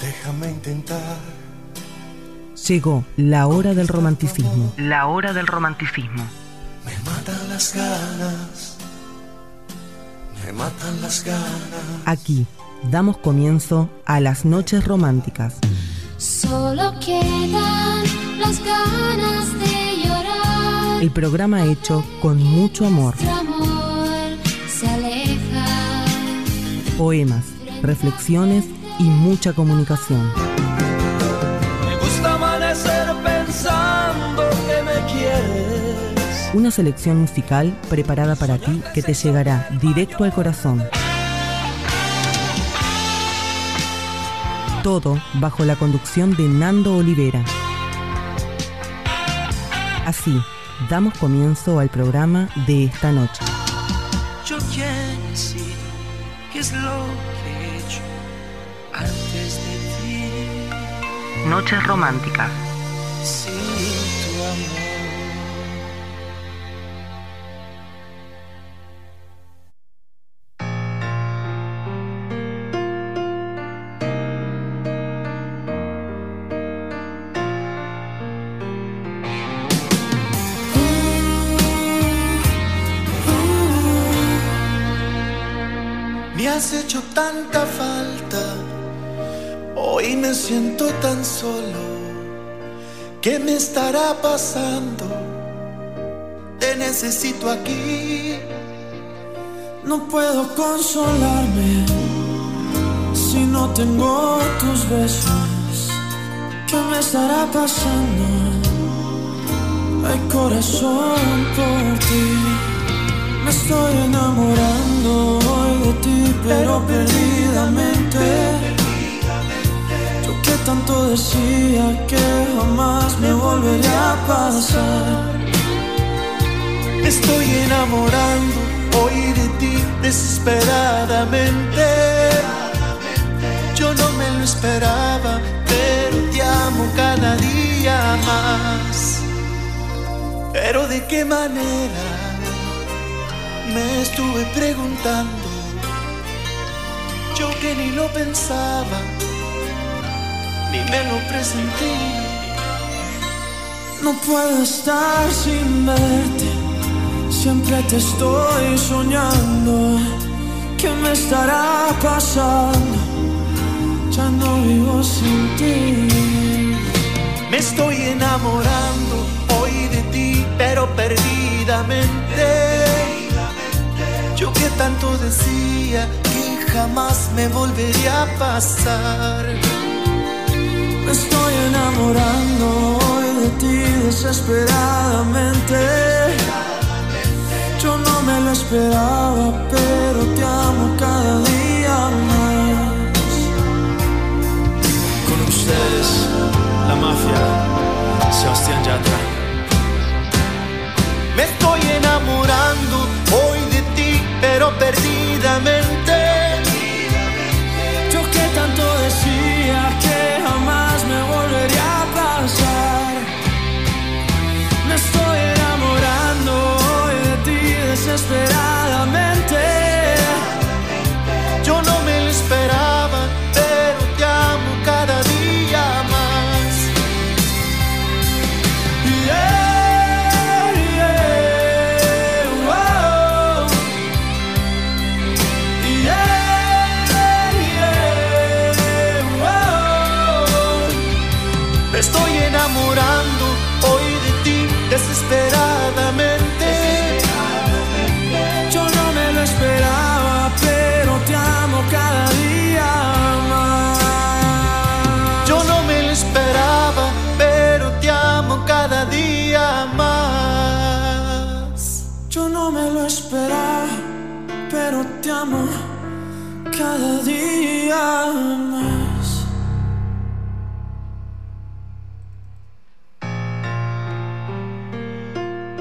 Déjame intentar. Llegó la hora del romanticismo. La hora del romanticismo. Me matan las ganas. Me matan las ganas. Aquí damos comienzo a las noches románticas. Solo quedan las ganas de llorar. El programa hecho con mucho amor. Nuestro amor se aleja. Poemas, reflexiones y mucha comunicación. Me gusta amanecer pensando que me quieres. Una selección musical preparada para ti que te llegará directo al corazón. Todo bajo la conducción de Nando Olivera. Así, damos comienzo al programa de esta noche. Yo quiero decir qué es lo Noches románticas. Siento tan solo. ¿Qué me estará pasando? Te necesito aquí. No puedo consolarme si no tengo tus besos. ¿Qué me estará pasando? Hay corazón por ti. Me estoy enamorando hoy de ti, pero perdidamente. Que tanto decía que jamás me volvería a pasar. Estoy enamorando hoy de ti desesperadamente. Yo no me lo esperaba, pero te amo cada día más. Pero de qué manera me estuve preguntando. Yo que ni lo pensaba, ni me lo presentí. No puedo estar sin verte. Siempre te estoy soñando. ¿Qué me estará pasando? Ya no vivo sin ti. Me estoy enamorando hoy de ti, pero perdidamente. Yo que tanto decía que jamás me volvería a pasar. Me estoy enamorando hoy de ti desesperadamente. Yo no me lo esperaba, pero te amo cada día más. Con ustedes, la mafia, Sebastián Yatra. Me estoy enamorando hoy de ti, pero perdidamente. Yo que tanto decía que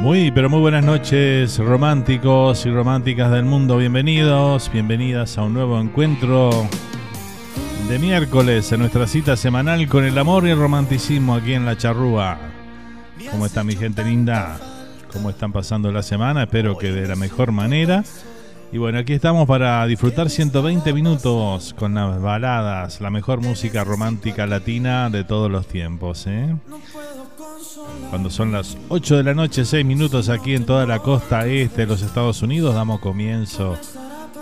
Muy, pero muy buenas noches, románticos y románticas del mundo. Bienvenidos, bienvenidas a un nuevo encuentro de miércoles en nuestra cita semanal con el amor y el romanticismo aquí en La Charrúa. ¿Cómo está mi gente linda? ¿Cómo están pasando la semana? Espero que de la mejor manera. Y bueno, aquí estamos para disfrutar 120 minutos con las baladas, la mejor música romántica latina de todos los tiempos. ¿eh? Cuando son las 8 de la noche, 6 minutos aquí en toda la costa este de los Estados Unidos, damos comienzo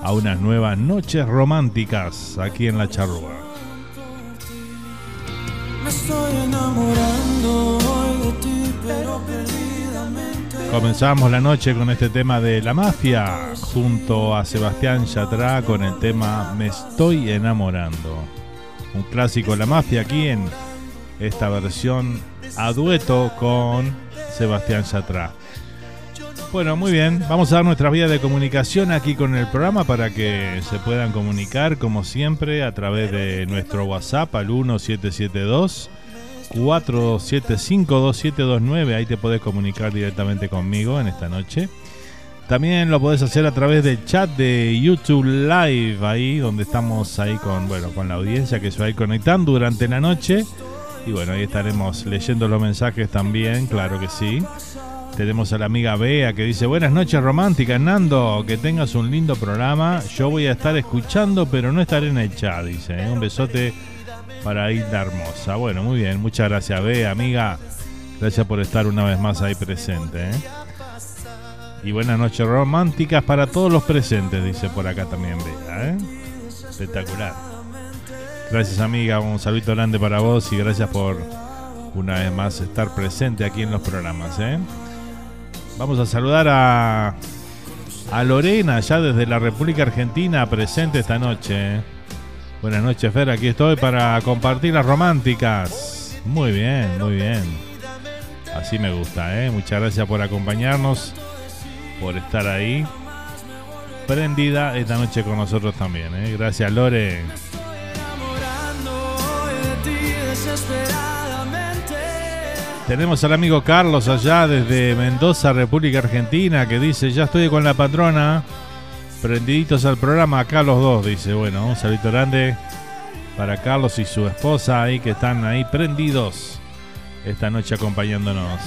a unas nuevas noches románticas aquí en la charrúa. Me estoy enamorando hoy de ti, pero Comenzamos la noche con este tema de La Mafia, junto a Sebastián Yatra con el tema Me estoy enamorando. Un clásico de La Mafia aquí en esta versión a dueto con Sebastián Yatra. Bueno, muy bien, vamos a dar nuestra vía de comunicación aquí con el programa para que se puedan comunicar como siempre a través de nuestro WhatsApp al 1772 4752729. Ahí te podés comunicar directamente conmigo en esta noche. También lo podés hacer a través del chat de YouTube Live, ahí donde estamos ahí con, bueno, con la audiencia que se va a ir conectando durante la noche. Y bueno, ahí estaremos leyendo los mensajes también, claro que sí. Tenemos a la amiga Bea que dice, buenas noches románticas, Nando, que tengas un lindo programa. Yo voy a estar escuchando, pero no estaré en el chat, dice. ¿eh? Un besote para Hilda Hermosa. Bueno, muy bien, muchas gracias, Bea, amiga. Gracias por estar una vez más ahí presente. ¿eh? Y buenas noches románticas para todos los presentes, dice por acá también Bea. ¿eh? Espectacular. Gracias, amiga. Un saludo grande para vos y gracias por una vez más estar presente aquí en los programas. ¿eh? Vamos a saludar a, a Lorena, ya desde la República Argentina, presente esta noche. Buenas noches, Fer. Aquí estoy para compartir las románticas. Muy bien, muy bien. Así me gusta, ¿eh? Muchas gracias por acompañarnos, por estar ahí. Prendida esta noche con nosotros también, ¿eh? Gracias, Lore. Tenemos al amigo Carlos allá desde Mendoza, República Argentina, que dice, ya estoy con la patrona, prendiditos al programa, acá los dos, dice, bueno, un saludo grande para Carlos y su esposa ahí que están ahí prendidos esta noche acompañándonos.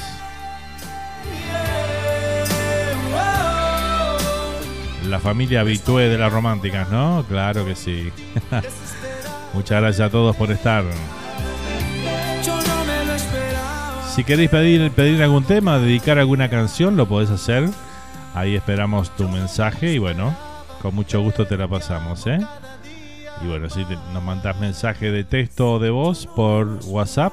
La familia habitué de las románticas, ¿no? Claro que sí. Muchas gracias a todos por estar. Si queréis pedir, algún tema, dedicar alguna canción, lo podés hacer. Ahí esperamos tu mensaje y bueno, con mucho gusto te la pasamos, ¿eh? Y bueno, si nos mandas mensaje de texto o de voz por WhatsApp,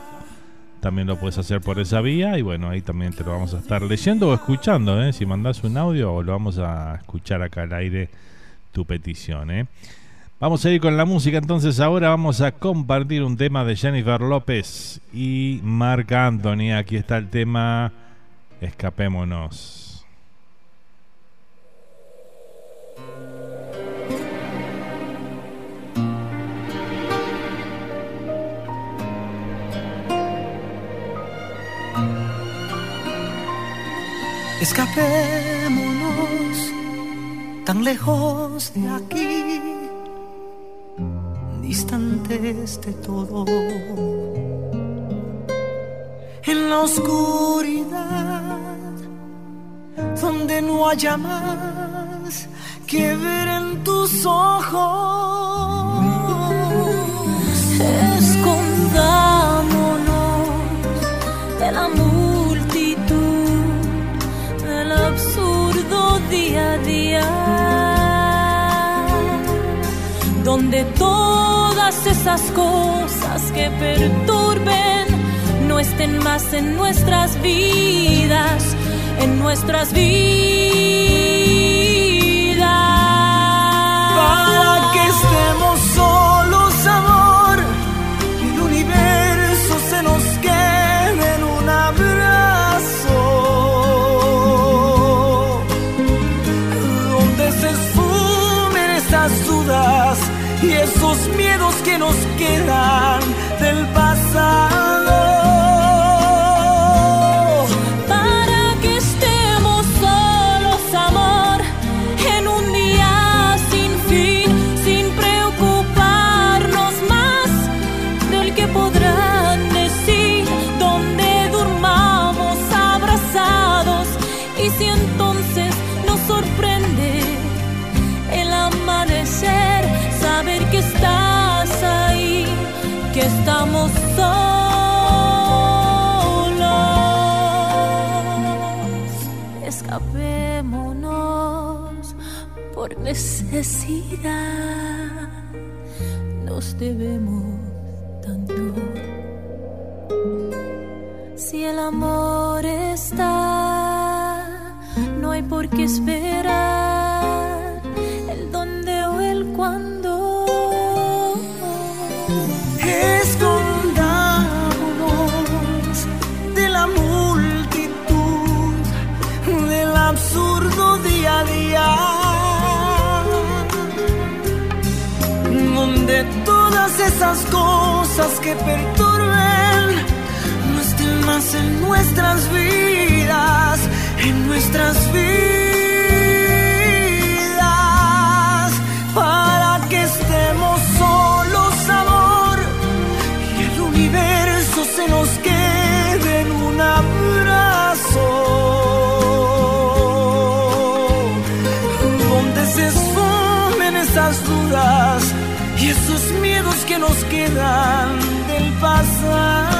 también lo puedes hacer por esa vía y bueno, ahí también te lo vamos a estar leyendo o escuchando, ¿eh? Si mandas un audio o lo vamos a escuchar acá al aire tu petición, ¿eh? Vamos a ir con la música, entonces ahora vamos a compartir un tema de Jennifer López y Marc Anthony. Aquí está el tema Escapémonos. Escapémonos tan lejos de aquí distantes de todo. En la oscuridad, donde no haya más que ver en tus ojos. Escondámonos de la multitud, del absurdo día a día, donde todas esas cosas que perturben no estén más en nuestras vidas, en nuestras vidas. Que por necesidad. Nos debemos tanto. Si el amor está, no hay por qué esperar el dónde o el cuándo. Escondámonos de la multitud, del absurdo día a día, donde todas esas cosas que perturben no estén más en nuestras vidas, en nuestras vidas, para que estemos solos, amor y el universo se nos quede en un abrazo. Donde se esfumen esas dudas y esos miedos que nos quedan del pasado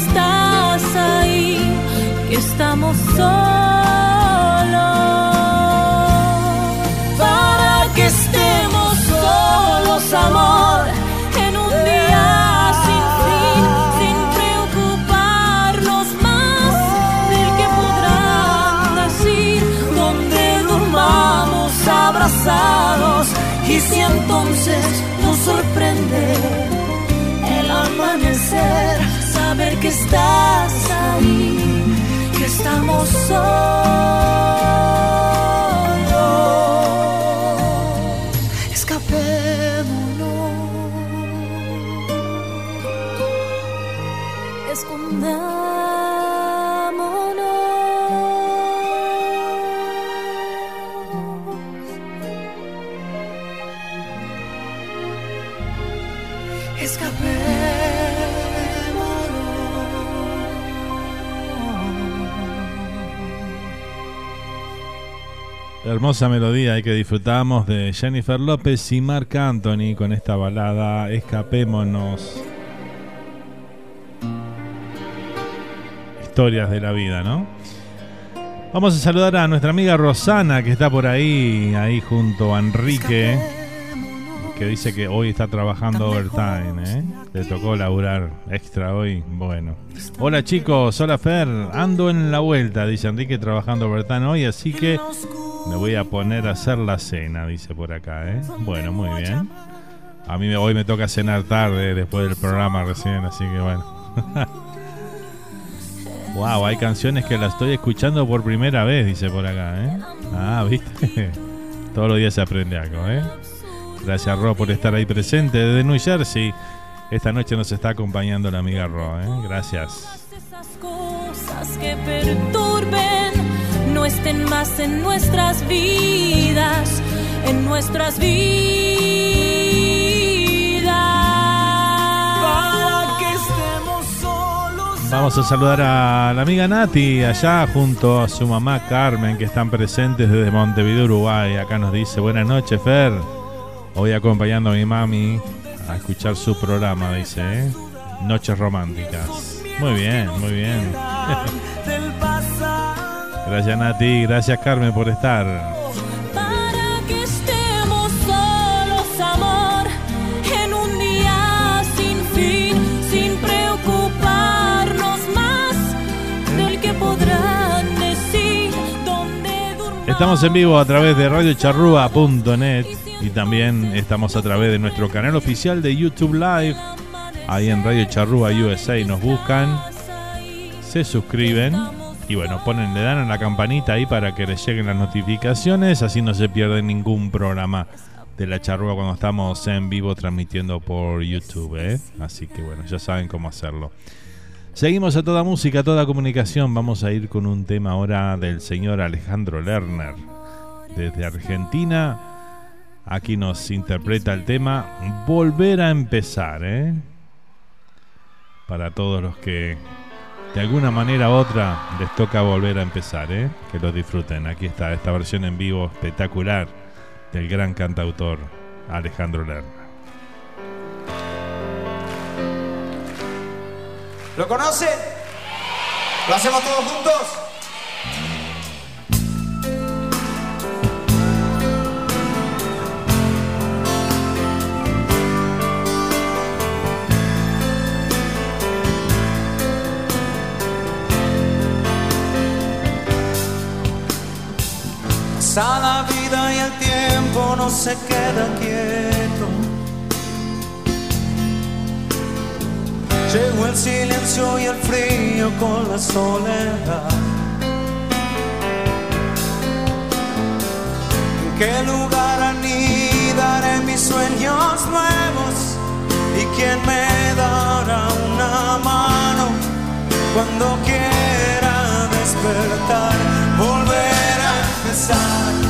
estás ahí, que estamos solos. Para que estemos solos, amor, en un día sin fin, sin preocuparnos más del que podrán decir, donde durmamos abrazados y si entonces nos sorprende el amanecer, saber que estás ahí, que estamos solos. Hermosa melodía que disfrutamos de Jennifer López y Marc Anthony con esta balada Escapémonos. Historias de la vida, ¿no? Vamos a saludar a nuestra amiga Rosana que está por ahí, ahí junto a Enrique, que dice que hoy está trabajando overtime, ¿eh? Le tocó laburar extra hoy. Bueno. Hola chicos, hola Fer, ando en la vuelta, dice Enrique, trabajando overtime hoy, así que me voy a poner a hacer la cena, dice por acá, ¿eh? Bueno, muy bien. A mí me- hoy me toca cenar tarde después del programa recién, así que bueno. wow, hay canciones que las estoy escuchando por primera vez, dice por acá, ¿eh? Ah, viste. Todos los días se aprende algo, ¿eh? Gracias, Ro, por estar ahí presente desde New Jersey. Esta noche nos está acompañando la amiga Ro, ¿eh? Gracias. esas cosas que perturben no estén más en nuestras vidas, en nuestras vidas. para que estemos solos. Vamos a saludar a la amiga Nati allá junto a su mamá Carmen que están presentes desde Montevideo, Uruguay. Acá nos dice buenas noches Fer. Hoy acompañando a mi mami a escuchar su programa, dice. ¿eh? Noches románticas. Muy bien, muy bien. Gracias Nati, gracias Carmen por estar. Para que estemos solos, amor, en un día sin fin, sin preocuparnos más del que podrán decir, donde durmamos. Estamos en vivo a través de radiocharrúa.net y también estamos a través de nuestro canal oficial de YouTube Live. Ahí en Radio Charrúa USA nos buscan, se suscriben y bueno, ponen, le dan a la campanita ahí para que les lleguen las notificaciones, así no se pierde ningún programa de la charrúa cuando estamos en vivo transmitiendo por YouTube, ¿eh? Así que bueno, ya saben cómo hacerlo. Seguimos a toda música, a toda comunicación. Vamos a ir con un tema ahora del señor Alejandro Lerner. Desde Argentina, aquí nos interpreta el tema Volver a empezar, ¿eh? Para todos los que de alguna manera u otra les toca volver a empezar, ¿eh? Que lo disfruten. Aquí está esta versión en vivo espectacular del gran cantautor Alejandro Lerner. ¿Lo conoce? ¿Lo hacemos todos juntos? La vida y el tiempo no se queda quieto. Llegó el silencio y el frío con la soledad. ¿En qué lugar anidaré mis sueños nuevos? ¿Y quién me dará una mano cuando quiera despertar? Volver a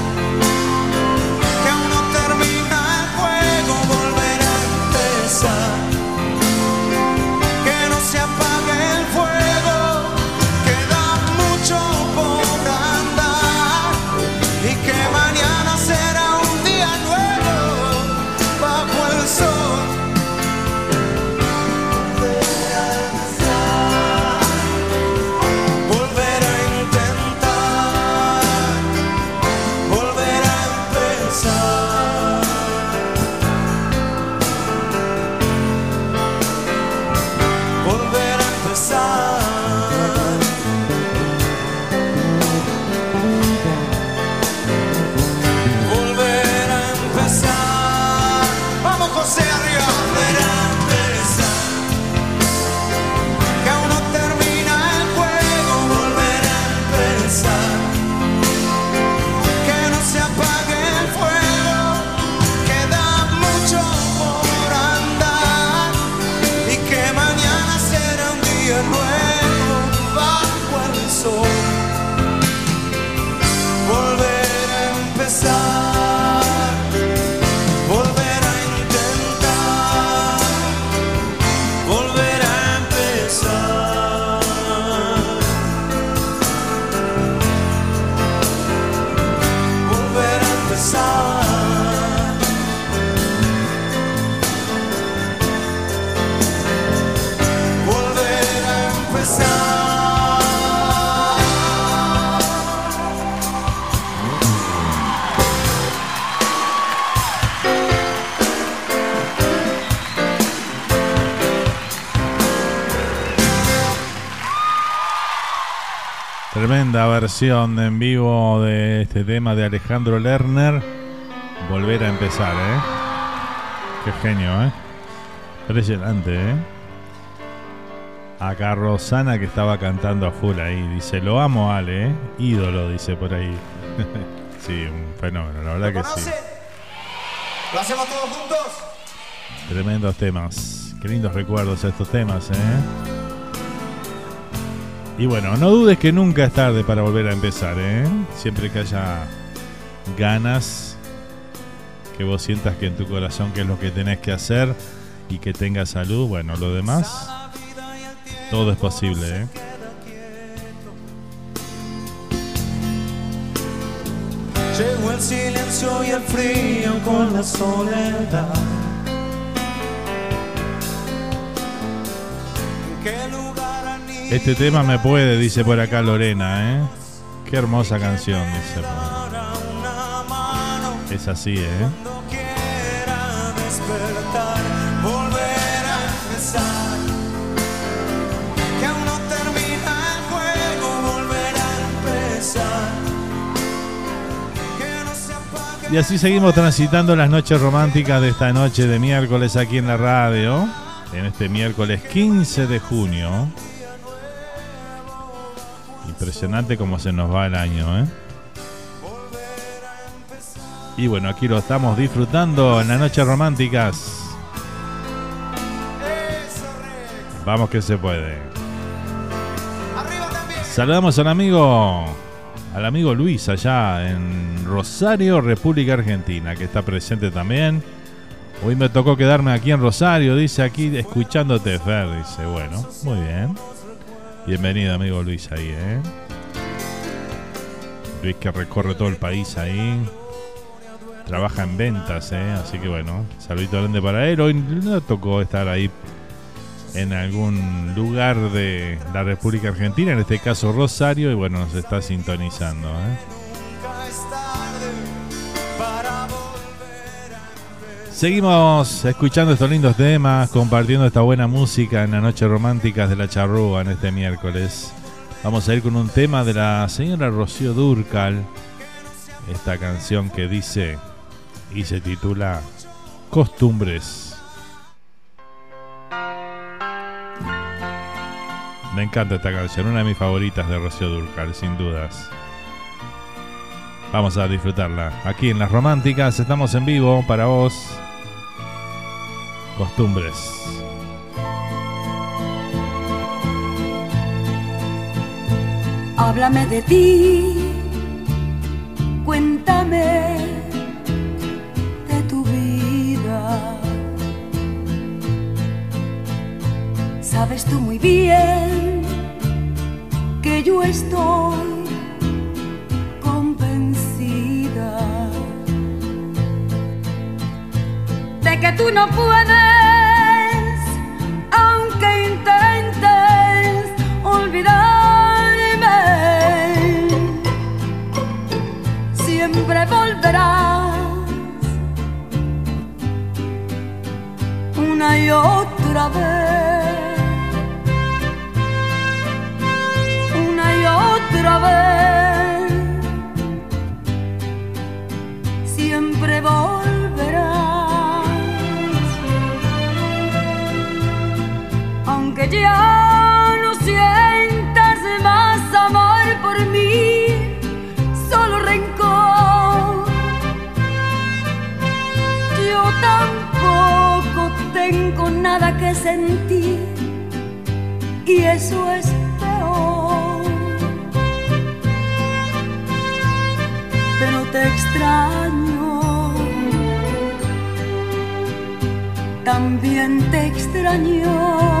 Versión en vivo de este tema de Alejandro Lerner. Volver a empezar, ¿eh? Qué genio, ¿eh? Impresionante, ¿eh? Acá Rosana que estaba cantando a full ahí. Dice, lo amo, Ale, ¿eh? Ídolo, dice por ahí. sí, un fenómeno, la verdad ¿Lo que sí. ¿Lo hacemos todos juntos? Tremendos temas. Qué lindos recuerdos estos temas, ¿eh? Y bueno, no dudes que nunca es tarde para volver a empezar, ¿eh? Siempre que haya ganas, que vos sientas que en tu corazón que es lo que tenés que hacer y que tengas salud, bueno, lo demás, todo es posible, ¿eh? Llegó el silencio y el frío con la soledad. Este tema me puede, dice por acá Lorena, ¿eh? Qué hermosa canción, dice. Es así, ¿eh? Y así seguimos transitando las noches románticas de esta noche de miércoles aquí en la radio. En este miércoles 15 de junio. Impresionante cómo se nos va el año, ¿eh? Y bueno, aquí lo estamos disfrutando en las noches románticas. Vamos que se puede. Saludamos al amigo, al amigo Luis allá en Rosario, República Argentina, que está presente también. Hoy me tocó quedarme aquí en Rosario, dice aquí escuchándote, Fer. Dice, bueno, muy bien. Bienvenido, amigo Luis, ahí, ¿eh? Luis que recorre todo el país ahí. Trabaja en ventas, ¿eh? Así que bueno, saludito grande para él. Hoy no tocó estar ahí en algún lugar de la República Argentina, en este caso Rosario, y bueno, nos está sintonizando. ¿eh? Seguimos escuchando estos lindos temas, compartiendo esta buena música en la noche románticas de la charrúa en este miércoles. Vamos a ir con un tema de la señora Rocío Durcal, esta canción que dice y se titula Costumbres. Me encanta esta canción, una de mis favoritas de Rocío Durcal, sin dudas. Vamos a disfrutarla. Aquí en Las Románticas estamos en vivo para vos. Costumbres. Háblame de ti, cuéntame de tu vida. Sabes tú muy bien que yo estoy que tú no puedes, aunque intentes olvidarme, siempre volverás una y otra vez, una y otra vez, siempre volverás, ya no sientas más amor por mí, solo rencor. Yo tampoco tengo nada que sentir y eso es peor. Pero te extraño, también te extraño.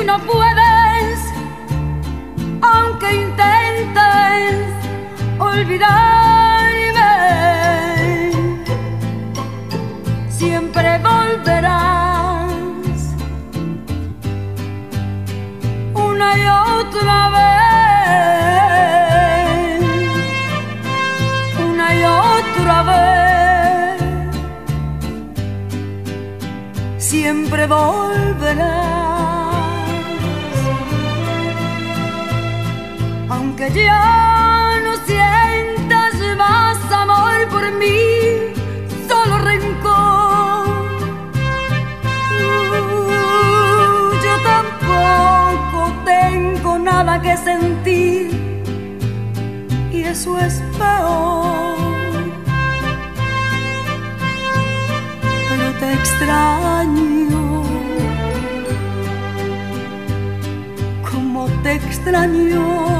tú no puedes, aunque intentes olvidarme, siempre volverás una y otra vez, una y otra vez, siempre volverás. Aunque ya no sientas más amor por mí, solo rencor. Uh, yo tampoco tengo nada que sentir y eso es peor. Pero te extraño. Como te extraño.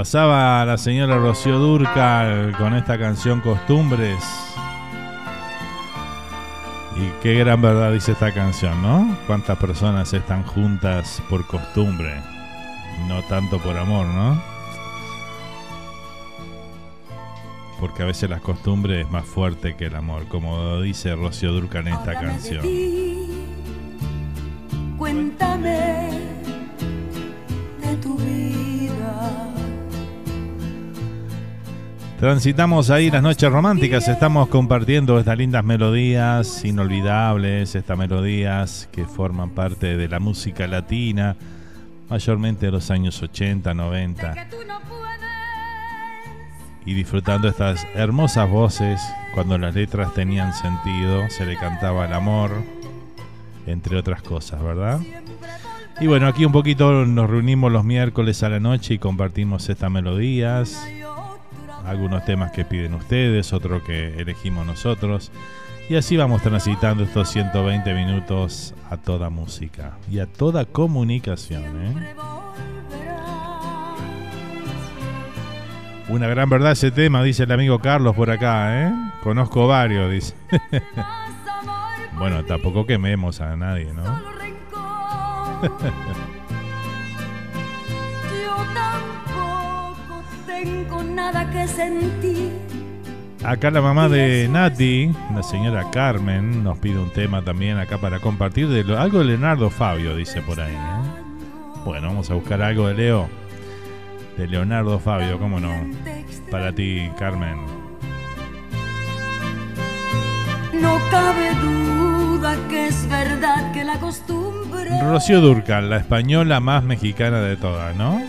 pasaba la señora Rocío Durcal con esta canción Costumbres. Y qué gran verdad dice esta canción, ¿no? Cuántas personas están juntas por costumbre, no tanto por amor, ¿no? Porque a veces la costumbre es más fuerte que el amor, como dice Rocío Durcal en esta canción. Transitamos ahí las noches románticas, estamos compartiendo estas lindas melodías inolvidables, estas melodías que forman parte de la música latina, mayormente de los años 80, 90, y disfrutando estas hermosas voces cuando las letras tenían sentido, se le cantaba el amor, entre otras cosas, ¿verdad? Y bueno, aquí un poquito nos reunimos los miércoles a la noche y compartimos estas melodías algunos temas que piden ustedes, otro que elegimos nosotros. Y así vamos transitando estos 120 minutos a toda música y a toda comunicación. ¿eh? Una gran verdad ese tema, dice el amigo Carlos por acá. ¿eh? Conozco varios, dice. bueno, tampoco quememos a nadie, ¿no? tengo nada que sentir. Acá la mamá de Nati, la señora Carmen, nos pide un tema también acá para compartir de lo- algo de Leonardo Fabio, dice por ahí. ¿eh? Bueno, vamos a buscar algo de Leo, de Leonardo Fabio, cómo no. Para ti, Carmen. No cabe duda que es verdad que la costumbre Rocío Durcal, la española más mexicana de todas, ¿no?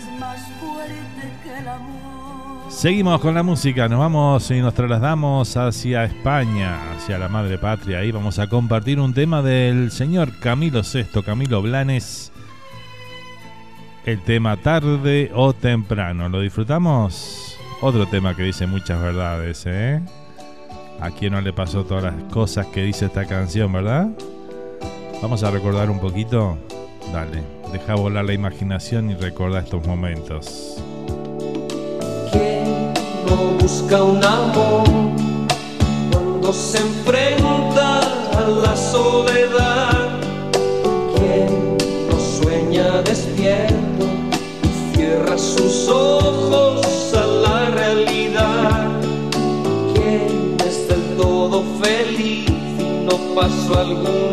Seguimos con la música, nos vamos y nos trasladamos hacia España, hacia la madre patria. Ahí vamos a compartir un tema del señor Camilo VI, Camilo Blanes. El tema tarde o temprano. ¿Lo disfrutamos? Otro tema que dice muchas verdades, ¿eh? A quien no le pasó todas las cosas que dice esta canción, ¿verdad? Vamos a recordar un poquito. Dale, deja volar la imaginación y recuerda estos momentos. ¿Quién no busca un amor cuando se enfrenta a la soledad? ¿Quién no sueña despierto y cierra sus ojos a la realidad? ¿Quién es del todo feliz y no pasó alguna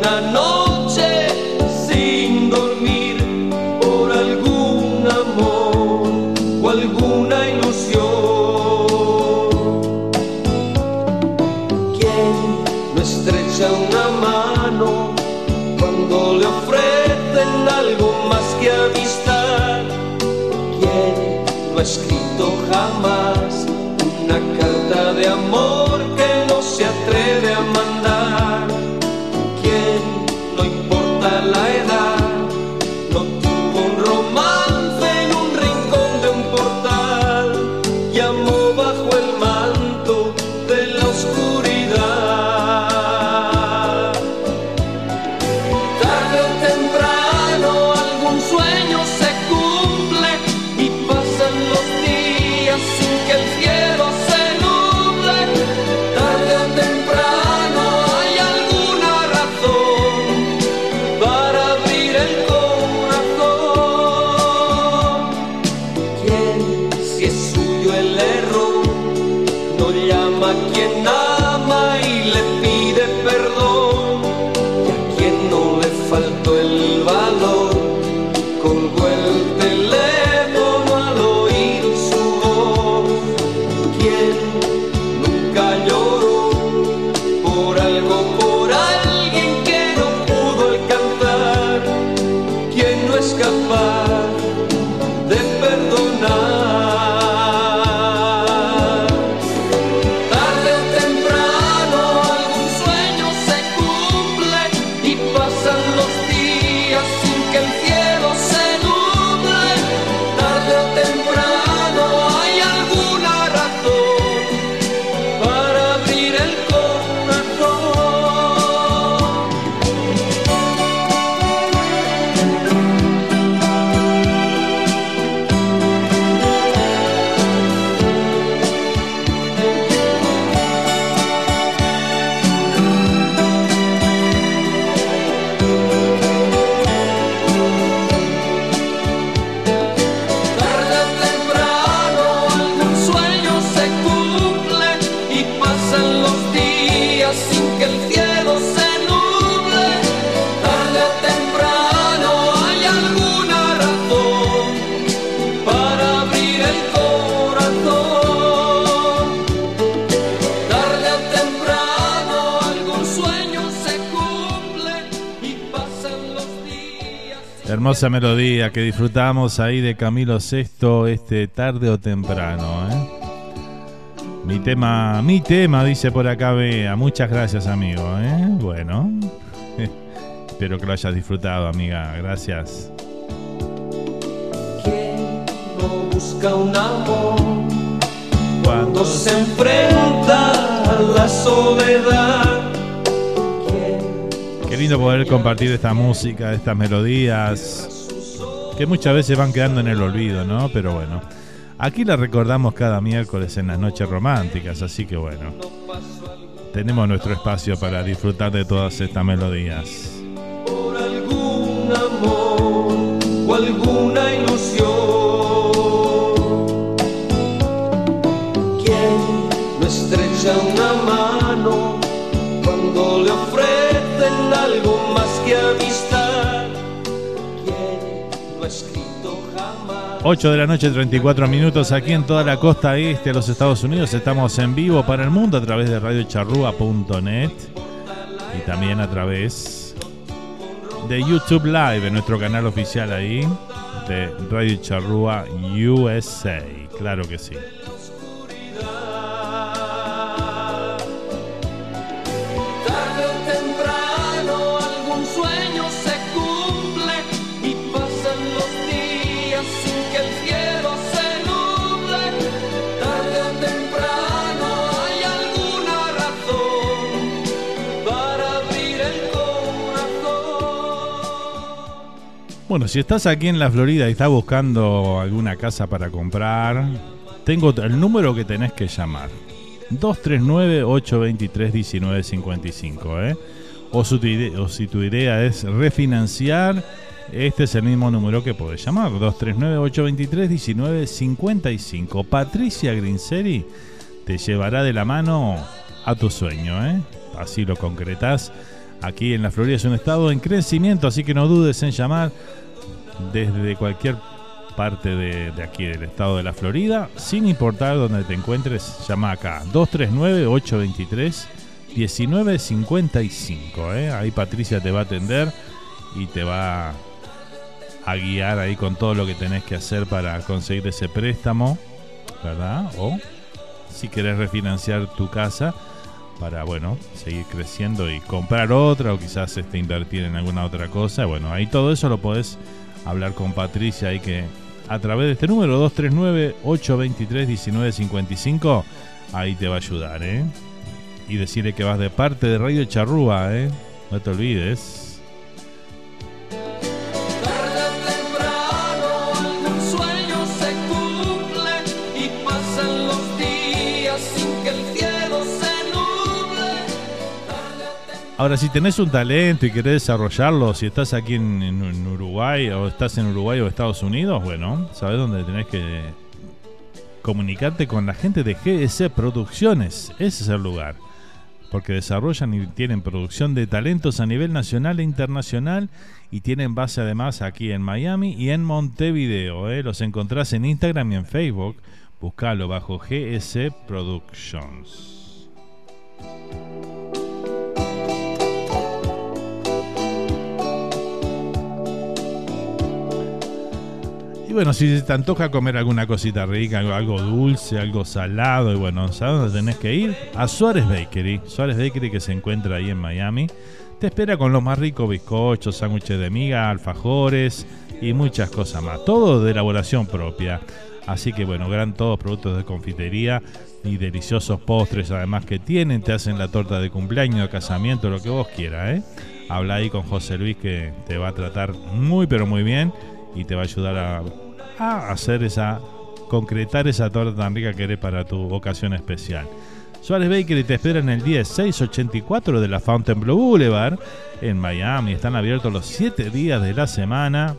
jamás una carta de amor Hermosa melodía que disfrutamos ahí de Camilo Sexto este tarde o temprano. ¿eh? Mi tema, mi tema, dice por acá Bea. Muchas gracias, amigo. ¿eh? Bueno, espero que lo hayas disfrutado, amiga. Gracias. ¿Quién no busca un amor cuando se enfrenta a la soledad? Lindo poder compartir esta música, estas melodías, que muchas veces van quedando en el olvido, ¿no? Pero bueno, aquí la recordamos cada miércoles en las noches románticas, así que bueno, tenemos nuestro espacio para disfrutar de todas estas melodías. 8 de la noche, 34 minutos aquí en toda la costa este de los Estados Unidos. Estamos en vivo para el mundo a través de radiocharrúa.net y también a través de YouTube Live, en nuestro canal oficial ahí de Radio Charrúa USA. Claro que sí. Bueno, si estás aquí en la Florida y estás buscando alguna casa para comprar, tengo el número que tenés que llamar. 239-823-1955. ¿eh? O, su- o si tu idea es refinanciar, este es el mismo número que podés llamar. 239-823-1955. Patricia Grinseri te llevará de la mano a tu sueño. ¿eh? Así lo concretás. Aquí en la Florida es un estado en crecimiento, así que no dudes en llamar desde cualquier parte de, aquí del estado de la Florida, sin importar dónde te encuentres, llama acá 239-823-1955. ¿eh? Ahí Patricia te va a atender y te va a guiar ahí con todo lo que tenés que hacer para conseguir ese préstamo, ¿verdad? O si querés refinanciar tu casa para, bueno, seguir creciendo y comprar otra o quizás este, invertir en alguna otra cosa. Bueno, ahí todo eso lo podés hablar con Patricia ahí que a través de este número 239-823-1955 ahí te va a ayudar, ¿eh? Y decirle que vas de parte de Radio Charrúa, ¿eh? No te olvides. Ahora, si tenés un talento y querés desarrollarlo, si estás aquí en, Uruguay o estás en Uruguay o Estados Unidos, bueno, sabés dónde tenés que comunicarte con la gente de GS Producciones. Ese es el lugar. Porque desarrollan y tienen producción de talentos a nivel nacional e internacional y tienen base además aquí en Miami y en Montevideo. ¿eh? Los encontrás en Instagram y en Facebook. Buscalo bajo GS Productions. Y bueno, si te antoja comer alguna cosita rica, algo, algo dulce, algo salado, y bueno, ¿sabes dónde tenés que ir? A Suárez Bakery. Suárez Bakery que se encuentra ahí en Miami. Te espera con los más ricos bizcochos, sándwiches de miga, alfajores y muchas cosas más. Todo de elaboración propia. Así que bueno, gran todos productos de confitería y deliciosos postres además que tienen. Te hacen la torta de cumpleaños, de casamiento, lo que vos quieras, ¿eh? Habla ahí con José Luis que te va a tratar muy pero muy bien y te va a ayudar a, a hacer esa, concretar esa torta tan rica que eres para tu ocasión especial. Suárez Bakery te espera en el 10684 de la Fontainebleau Boulevard en Miami. Están abiertos los 7 días de la semana.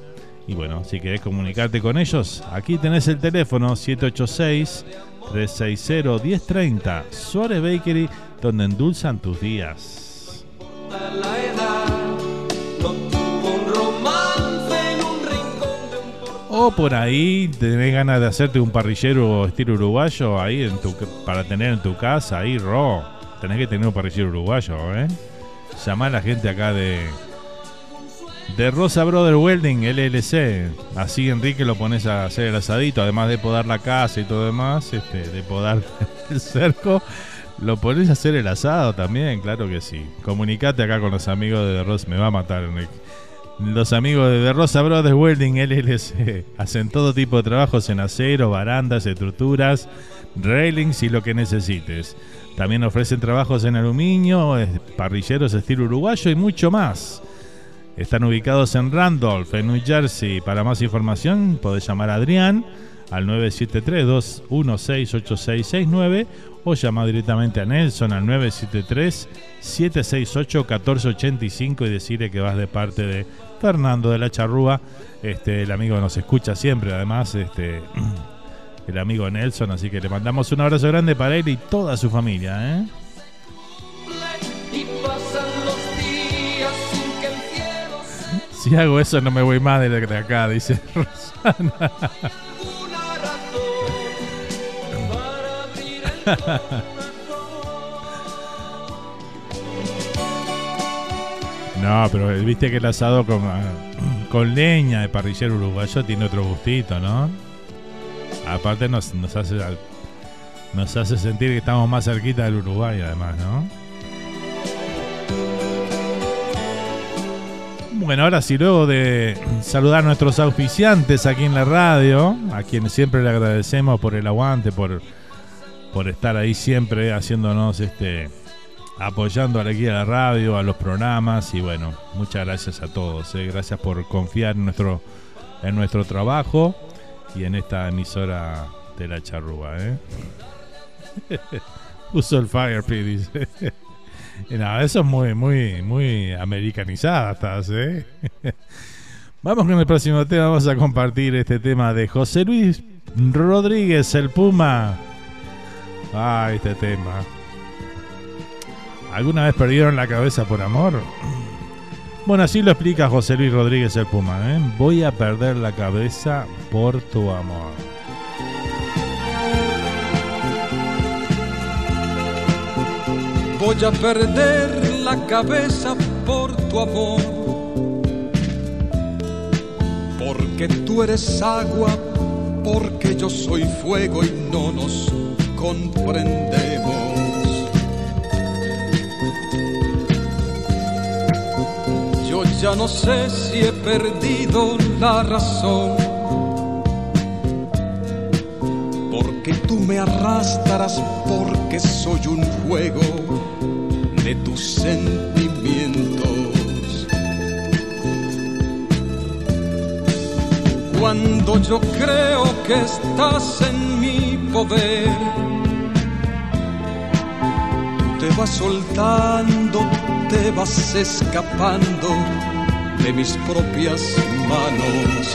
Y bueno, si querés comunicarte con ellos, aquí tenés el teléfono 786-360-1030. Suárez Bakery, donde endulzan tus días. O por ahí tenés ganas de hacerte un parrillero estilo uruguayo ahí en tu, para tener en tu casa, ahí, Ro. Tenés que tener un parrillero uruguayo, ¿eh? Llamá a la gente acá de De Rosa Brother Welding LLC. Así Enrique lo pones a hacer el asadito, además de podar la casa y todo demás, este, de podar el cerco. Lo pones a hacer el asado también, claro que sí. Comunicate acá con los amigos de Rosa. Me va a matar, Enrique. Los amigos de Rosa Brothers Welding LLC hacen todo tipo de trabajos en acero, barandas, estructuras, railings y lo que necesites. También ofrecen trabajos en aluminio, parrilleros estilo uruguayo y mucho más. Están ubicados en Randolph, en New Jersey. Para más información podés llamar a Adrián al 973-216-8669 o llama directamente a Nelson al 973-768-1485 y decirle que vas de parte de Fernando de la Charrúa, este, el amigo que nos escucha siempre, además, este, el amigo Nelson, así que le mandamos un abrazo grande para él y toda su familia. ¿eh? Si hago eso no me voy más de acá, dice Rosana. No, pero viste que el asado con, con leña de parrillero uruguayo tiene otro gustito, ¿no? Aparte nos, nos hace nos hace sentir que estamos más cerquita del Uruguay además, ¿no? Bueno, ahora sí, luego de saludar a nuestros auspiciantes aquí en la radio, a quienes siempre le agradecemos por el aguante, por, por estar ahí siempre haciéndonos este apoyando a la radio, a los programas y bueno, muchas gracias a todos. Eh. Gracias por confiar en nuestro, en nuestro trabajo y en esta emisora de la charrúa. ¿eh? Uso el Fire dice. nada, eso es muy, muy, muy americanizada estás, ¿eh? Vamos con el próximo tema, vamos a compartir este tema de José Luis Rodríguez, el Puma. Ah, este tema. ¿Alguna vez perdieron la cabeza por amor? Bueno, así lo explica José Luis Rodríguez el Puma. ¿eh? Voy a perder la cabeza por tu amor. Voy a perder la cabeza por tu amor. Porque tú eres agua, porque yo soy fuego y no nos comprendemos. Ya no sé si he perdido la razón. Porque tú me arrastras porque soy un juego de tus sentimientos. Cuando yo creo que estás en mi poder, te vas soltando, te vas escapando de mis propias manos.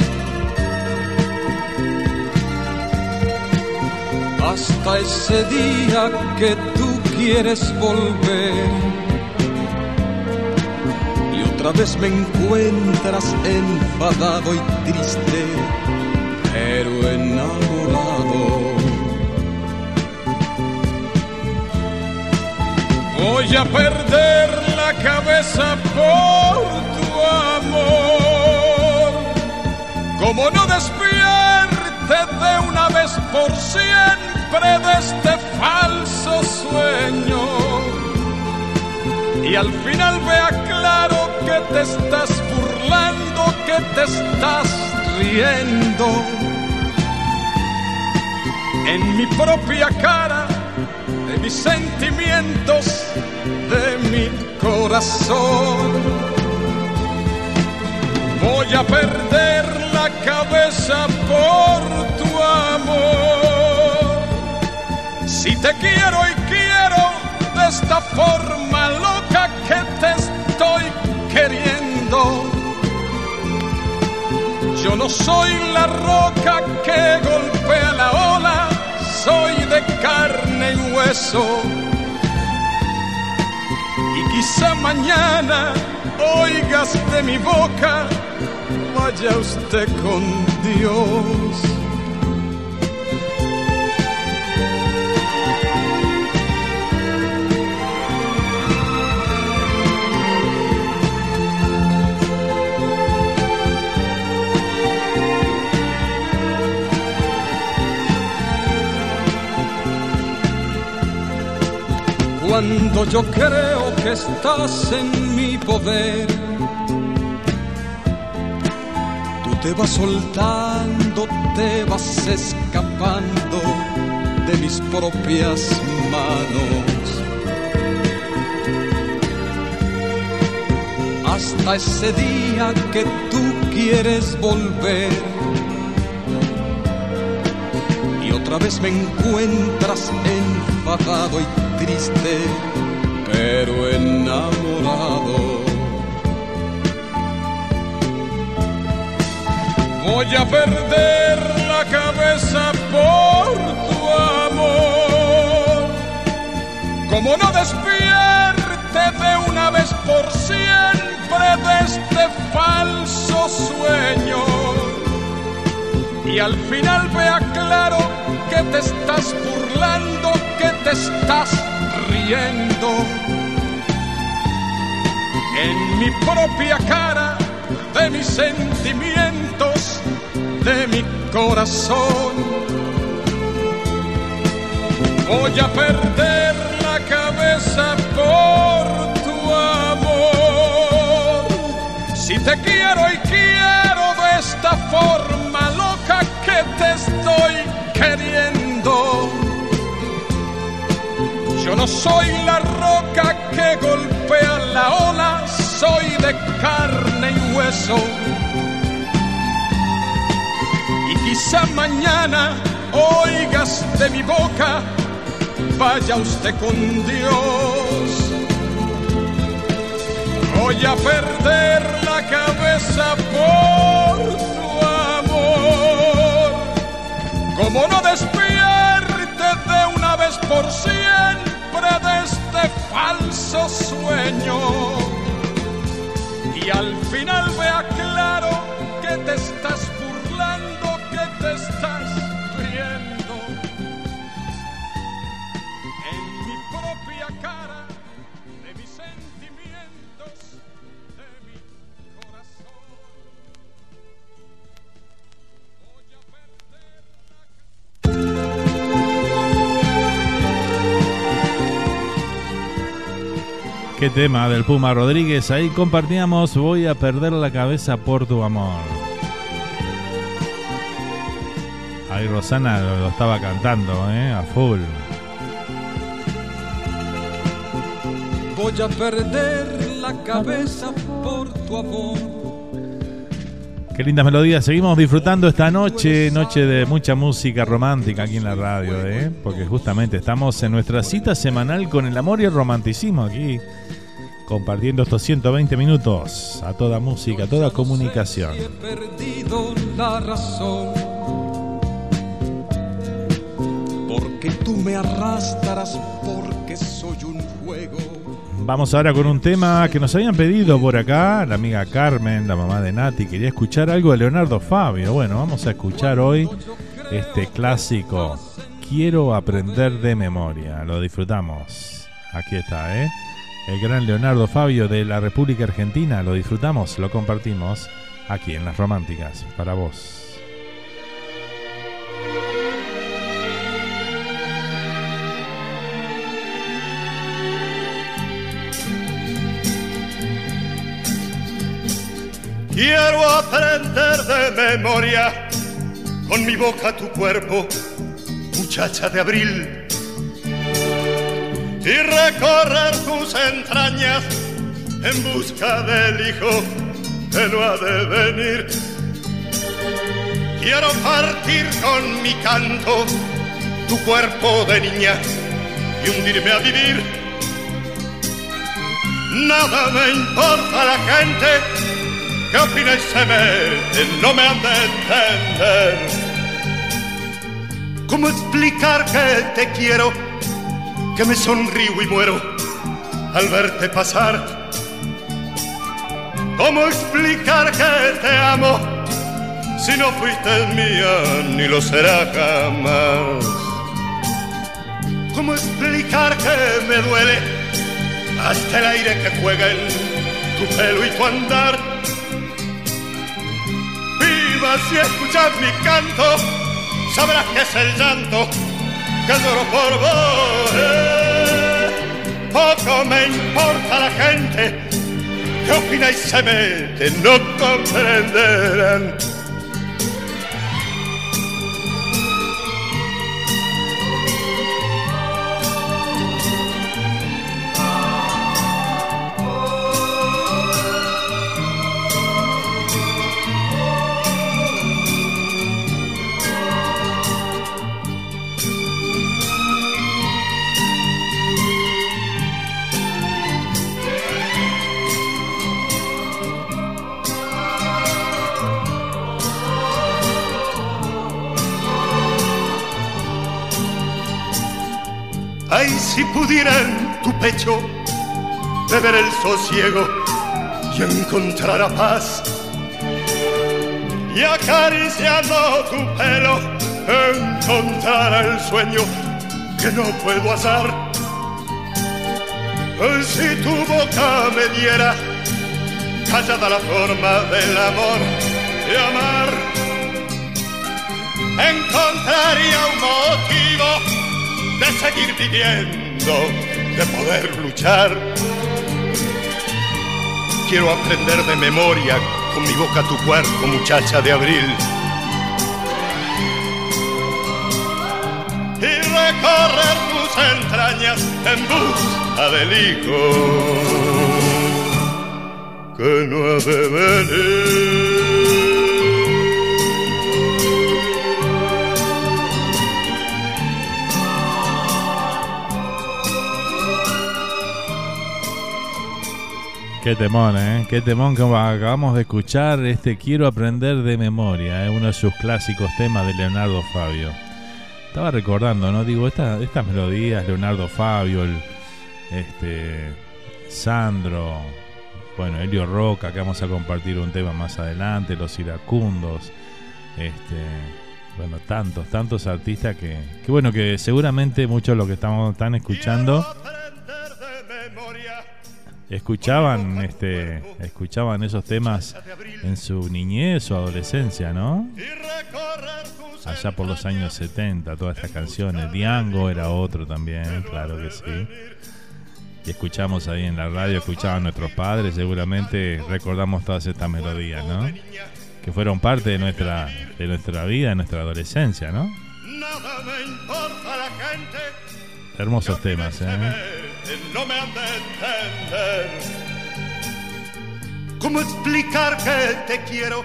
Hasta ese día que tú quieres volver. Y otra vez me encuentras enfadado y triste, pero enamorado. Voy a perder la cabeza por amor. Como no despierte de una vez por siempre de este falso sueño. Y al final vea claro que te estás burlando, que te estás riendo. En mi propia cara, de mis sentimientos, de mi corazón. Voy a perder la cabeza por tu amor. Si te quiero y quiero de esta forma loca que te estoy queriendo. Yo no soy la roca que golpea la ola, soy de carne y hueso. Y quizá mañana oigas de mi boca vaya usted con Dios. Cuando yo creo que estás en mi poder te vas soltando, te vas escapando de mis propias manos. Hasta ese día que tú quieres volver. Y otra vez me encuentras enfadado y triste, pero enamorado. Voy a perder la cabeza por tu amor. Como no despierte de una vez por siempre de este falso sueño. Y al final vea claro que te estás burlando, que te estás riendo. En mi propia cara de mis sentimientos, de mi corazón. Voy a perder la cabeza por tu amor. Si te quiero y quiero de esta forma loca que te estoy queriendo. Yo no soy la roca que golpea la ola, soy de carne y hueso. Quizá mañana oigas de mi boca, vaya usted con Dios. Voy a perder la cabeza por tu amor. Como no despierte de una vez por siempre de este falso sueño y al final vea claro que te estás Tema del Puma Rodríguez. Ahí compartíamos Voy a perder la cabeza por tu amor. Ahí Rosana lo, lo estaba cantando, ¿eh? A full. Voy a perder la cabeza por tu amor. Qué lindas melodías. Seguimos disfrutando esta noche, noche de mucha música romántica aquí en la radio, ¿eh? Porque justamente estamos en nuestra cita semanal con el amor y el romanticismo aquí, compartiendo estos 120 minutos a toda música, a toda comunicación. Porque tú me arrastras porque soy un juego. Vamos ahora con un tema que nos habían pedido por acá, la amiga Carmen, la mamá de Nati, quería escuchar algo de Leonardo Fabio. Bueno, vamos a escuchar hoy este clásico, Quiero aprender de memoria. Lo disfrutamos. Aquí está, ¿eh? El gran Leonardo Fabio de la República Argentina. Lo disfrutamos, lo compartimos aquí en Las Románticas, para vos. Quiero aprender de memoria con mi boca tu cuerpo, muchacha de abril, y recorrer tus entrañas en busca del hijo que no ha de venir. Quiero partir con mi canto tu cuerpo de niña y hundirme a vivir. Nada me importa la gente ¿Qué opina y se mete? No me han de entender. ¿Cómo explicar que te quiero? Que me sonrío y muero al verte pasar. ¿Cómo explicar que te amo? Si no fuiste mía, ni lo será jamás. ¿Cómo explicar que me duele hasta el aire que juega en tu pelo y tu andar? Si escuchas mi canto, sabrás que es el llanto que lloro por vos. poco me importa la gente que opina y se mete, no comprenderán. Si pudiera en tu pecho beber el sosiego y encontrar a paz. Y acariciando tu pelo encontrar el sueño que no puedo hacer. Si tu boca me diera callada la forma del amor de amar, encontraría un motivo de seguir viviendo, de poder luchar. Quiero aprender de memoria con mi boca tu cuerpo, muchacha de abril. Y recorrer tus entrañas en busca del hijo que no ha de venir. Qué temón, ¿eh? Qué temón que acabamos de escuchar. Este Quiero aprender de memoria, ¿eh? uno de sus clásicos temas de Leonardo Fabio. Estaba recordando, ¿no? Digo, esta, estas melodías, Leonardo Fabio, este, Sandro, bueno, Helio Roca, que vamos a compartir un tema más adelante, Los Iracundos, este, bueno, tantos, tantos artistas que, que bueno, que seguramente muchos de los que estamos, están escuchando escuchaban este escuchaban esos temas en su niñez o adolescencia, ¿no? Allá por los años 70, todas estas canciones. Diango era otro también, claro que sí. Y escuchamos ahí en la radio, escuchaban nuestros padres, seguramente recordamos todas estas melodías, ¿no? Que fueron parte de nuestra, de nuestra vida, de nuestra adolescencia, ¿no? Hermosos temas, ¿eh? No me han de entender. ¿Cómo explicar que te quiero?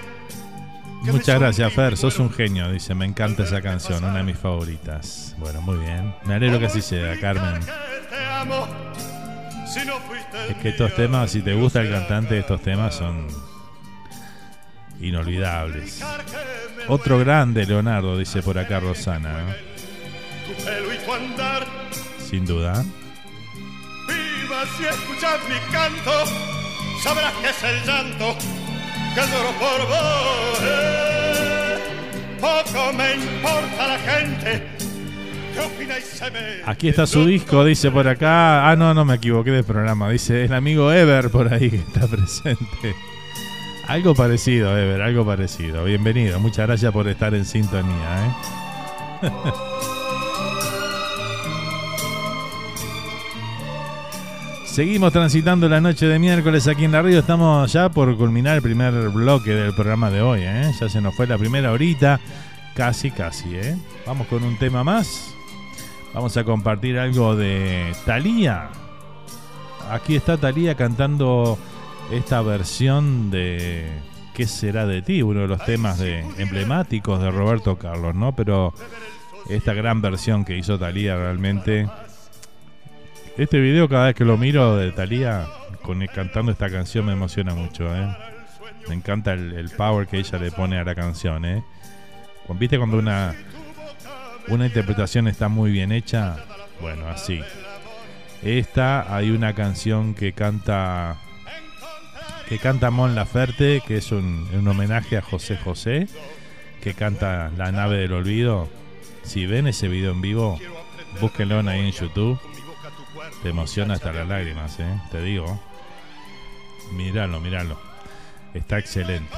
Muchas gracias, Fer. Sos un genio, dice. Me encanta esa canción, una de mis favoritas. Bueno, muy bien. Me alegro que así sea, Carmen. Es que estos temas, si te gusta el cantante, estos temas son inolvidables. Otro grande, Leonardo, dice por acá Rosana. Sin duda si escuchas mi canto, sabrás que es el llanto que lloro por vos. Poco me importa la gente. Aquí está su disco, dice por acá. Ah, no, no me equivoqué de programa. Dice el amigo Ever por ahí que está presente. Algo parecido, Ever, algo parecido. Bienvenido, muchas gracias por estar en sintonía. ¿eh? Seguimos transitando la noche de miércoles aquí en la radio. Estamos ya por culminar el primer bloque del programa de hoy. ¿eh? Ya se nos fue la primera horita. Casi, casi. ¿eh? Vamos con un tema más. Vamos a compartir algo de Thalía. Aquí está Thalía cantando esta versión de ¿Qué será de ti? Uno de los temas de, emblemáticos de Roberto Carlos, ¿no? Pero esta gran versión que hizo Thalía realmente este video cada vez que lo miro de Thalía con, cantando esta canción me emociona mucho, ¿eh? Me encanta el, power que ella le pone a la canción, ¿eh? ¿Viste cuando una, una interpretación está muy bien hecha? Bueno, así. Esta hay una canción que canta que canta Mon Laferte, que es un, un, homenaje a José José, que canta La nave del olvido. Si ven ese video en vivo, búsquenlo ahí en YouTube. Te emociona hasta las lágrimas, ¿eh? te digo. Míralo, míralo. Está excelente.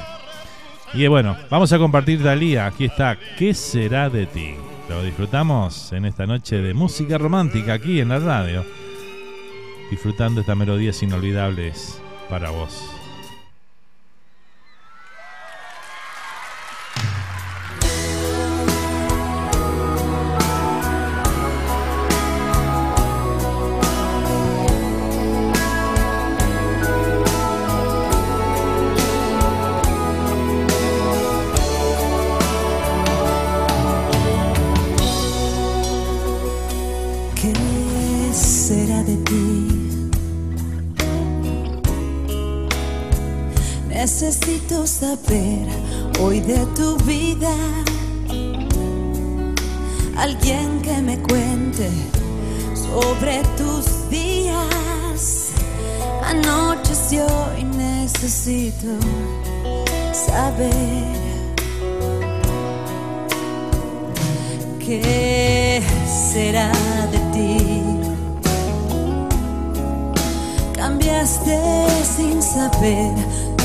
Y bueno, vamos a compartir Dalía. Aquí está. ¿Qué será de ti? Lo disfrutamos en esta noche de música romántica aquí en la radio. disfrutando estas melodías inolvidables para vos. Saber hoy de tu vida. Alguien que me cuente sobre tus días. Anocheció y necesito saber qué será de ti. Cambiaste sin saber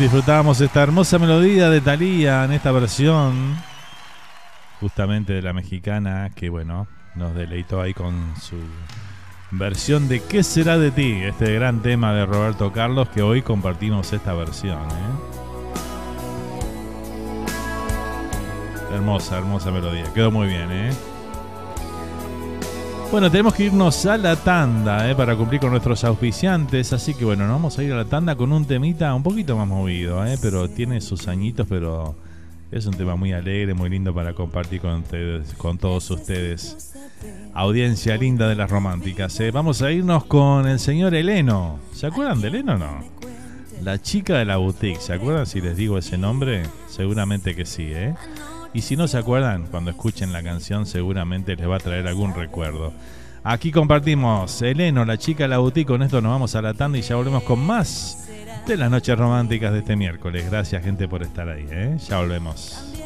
Disfrutábamos esta hermosa melodía de Thalía en esta versión, justamente de la mexicana, que bueno, nos deleitó ahí con su versión de ¿Qué será de ti? Este gran tema de Roberto Carlos que hoy compartimos esta versión. ¿eh? Hermosa, hermosa melodía. Quedó muy bien, ¿eh? Bueno, tenemos que irnos a la tanda eh, para cumplir con nuestros auspiciantes. Así que bueno, nos vamos a ir a la tanda con un temita un poquito más movido, eh, pero tiene sus añitos, pero es un tema muy alegre, muy lindo para compartir con, ustedes, con todos ustedes. Audiencia linda de las románticas. Eh. Vamos a irnos con el señor Eleno. ¿Se acuerdan de Eleno o no? La chica de la boutique. ¿Se acuerdan si les digo ese nombre? Seguramente que sí, ¿eh? Y si no se acuerdan, cuando escuchen la canción seguramente les va a traer algún recuerdo. Aquí compartimos Eleno, la chica de la boutique. Con esto nos vamos a la tanda y ya volvemos con más de las noches románticas de este miércoles. Gracias gente por estar ahí. ¿eh? Ya volvemos.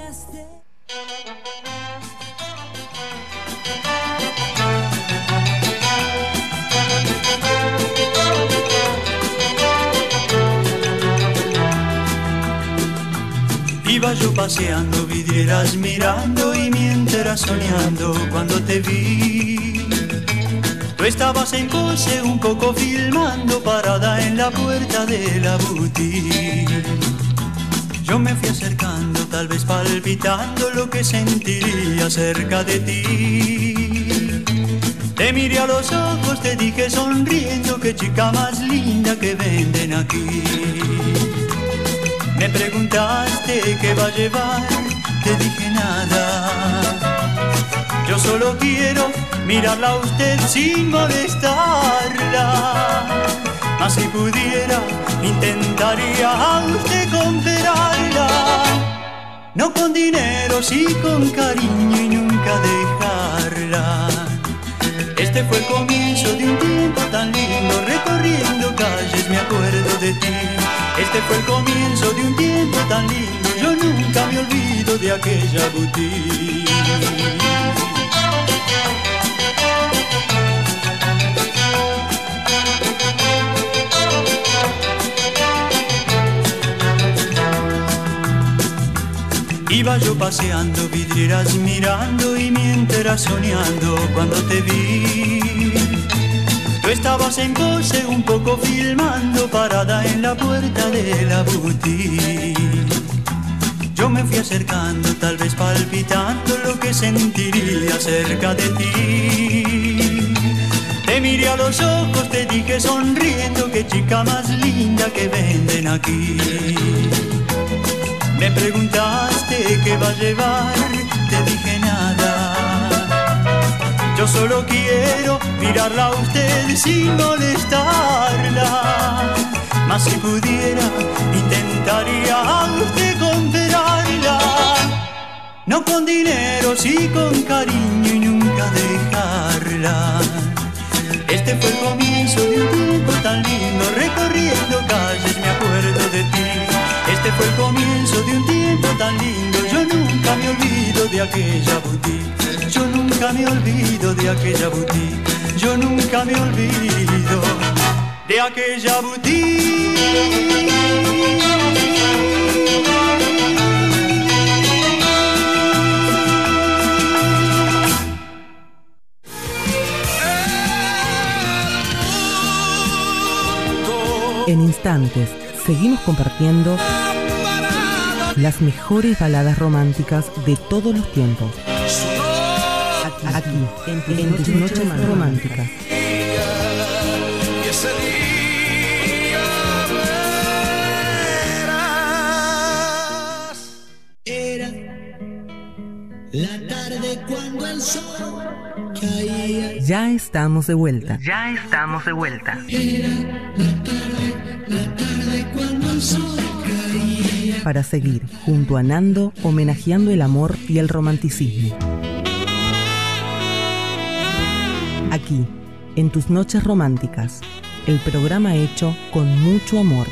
Iba yo paseando, vidrieras mirando y mientras soñando cuando te vi. Tú estabas en pose un poco filmando parada en la puerta de la boutique. Yo me fui acercando, tal vez palpitando lo que sentiría cerca de ti. Te miré a los ojos, te dije sonriendo, qué chica más linda que venden aquí. Me preguntaste qué va a llevar, te dije nada. Yo solo quiero mirarla a usted sin molestarla. Mas si pudiera, intentaría a usted comprarla. No con dinero, sí con cariño y nunca dejarla. Este fue el comienzo de un tiempo tan lindo, me acuerdo de ti. Este fue el comienzo de un tiempo tan lindo, yo nunca me olvido de aquella boutique. Iba yo paseando, vidrieras mirando y mientras soñando cuando te vi. Estabas en pose un poco filmando parada en la puerta de la boutique. Yo me fui acercando, tal vez palpitando lo que sentiría cerca de ti. Te miré a los ojos, te dije sonriendo, qué chica más linda que venden aquí. Me preguntaste qué va a llevar, Yo solo quiero mirarla a usted sin molestarla. Mas si pudiera, intentaría a usted. No con dinero, sí con cariño y nunca dejarla. Este fue el comienzo de un tiempo tan lindo, recorriendo calles me acuerdo de ti. Este fue el comienzo de un tiempo tan lindo, yo nunca me olvido de aquella boutique. Yo nunca me olvido de aquella boutique. Yo nunca me olvido de aquella boutique. En instantes, seguimos compartiendo las mejores baladas románticas de todos los tiempos. Aquí, en, en tus noches más románticas. Era la tarde cuando el sol caía. Ya estamos de vuelta. Ya estamos de vuelta. Era la tarde, la tarde cuando el sol caía. Para seguir junto a Nando homenajeando el amor y el romanticismo. Aquí, en tus noches románticas, el programa hecho con mucho amor.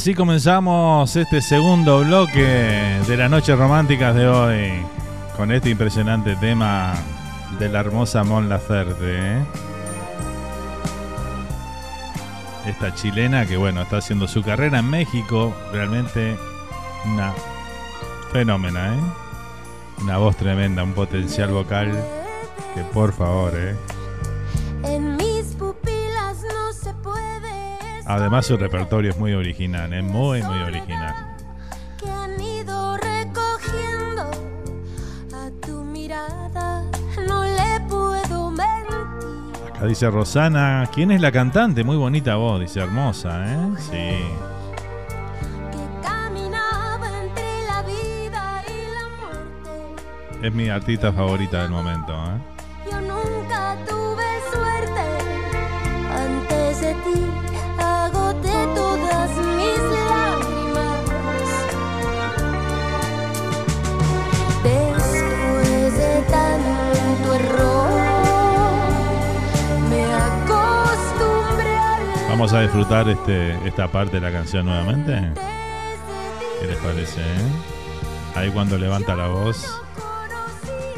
Así comenzamos este segundo bloque de las noches románticas de hoy con este impresionante tema de la hermosa Mon Laferte. ¿eh? Esta chilena que bueno, está haciendo su carrera en México, realmente una fenómena, ¿eh? Una voz tremenda, un potencial vocal que por favor, ¿eh? Además su repertorio es muy original, es muy muy original. Acá dice Rosana, ¿quién es la cantante? Muy bonita voz, dice hermosa, ¿eh? Sí. Es mi artista favorita del momento, ¿eh? Vamos a disfrutar este, esta parte de la canción nuevamente. ¿Qué les parece? eh? Ahí cuando levanta la voz.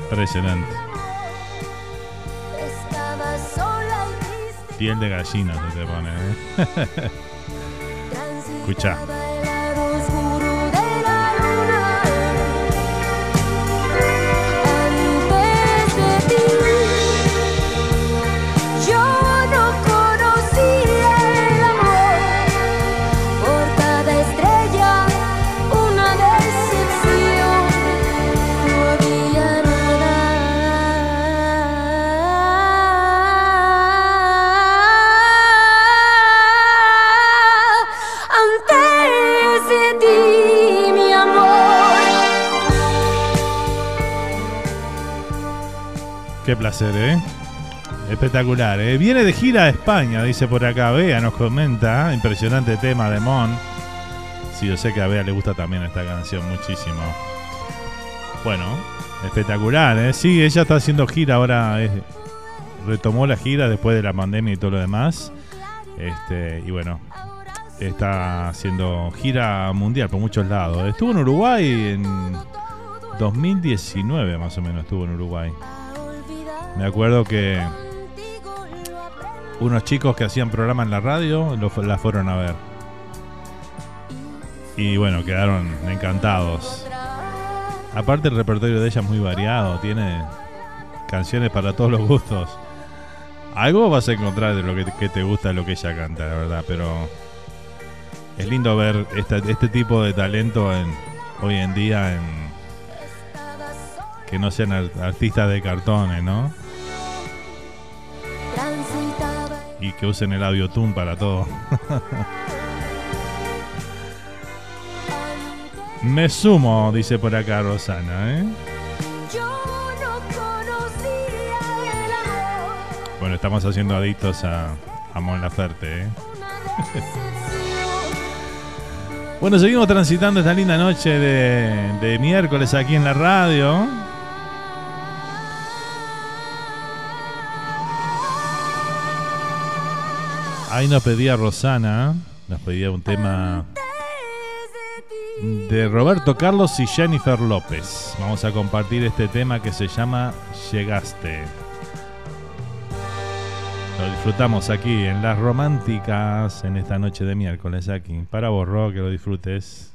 Impresionante. Piel de gallina se te pone, ¿eh? Escucha. ¿Eh? Espectacular, ¿eh? Viene de gira a España, dice por acá. Bea nos comenta. Impresionante tema de Mon. Sí, yo sé que a Bea le gusta también esta canción muchísimo. Bueno, espectacular, ¿eh? Sí, ella está haciendo gira ahora. retomó la gira después de la pandemia y todo lo demás. Este, y bueno, está haciendo gira mundial por muchos lados. Estuvo en Uruguay en 2019, más o menos, estuvo en Uruguay. Me acuerdo que unos chicos que hacían programa en la radio la fueron a ver. Y bueno, quedaron encantados. Aparte el repertorio de ella es muy variado, tiene canciones para todos los gustos. Algo vas a encontrar de lo que, que te gusta lo que ella canta, la verdad, pero es lindo ver esta- este tipo de talento en, hoy en día en que no sean ar- artistas de cartones, ¿no? Y que usen el audiotune para todo. Me sumo, dice por acá Rosana, ¿eh? Yo no conocía el amor. Bueno, estamos haciendo adictos a, a Mon Laferte, ¿eh? Bueno, seguimos transitando esta linda noche de, de miércoles aquí en la radio. Ahí nos pedía Rosana, nos pedía un tema de Roberto Carlos y Jennifer López. Vamos a compartir este tema que se llama Llegaste. Lo disfrutamos aquí en Las Románticas en esta noche de miércoles aquí. Para vos, Ro, que lo disfrutes.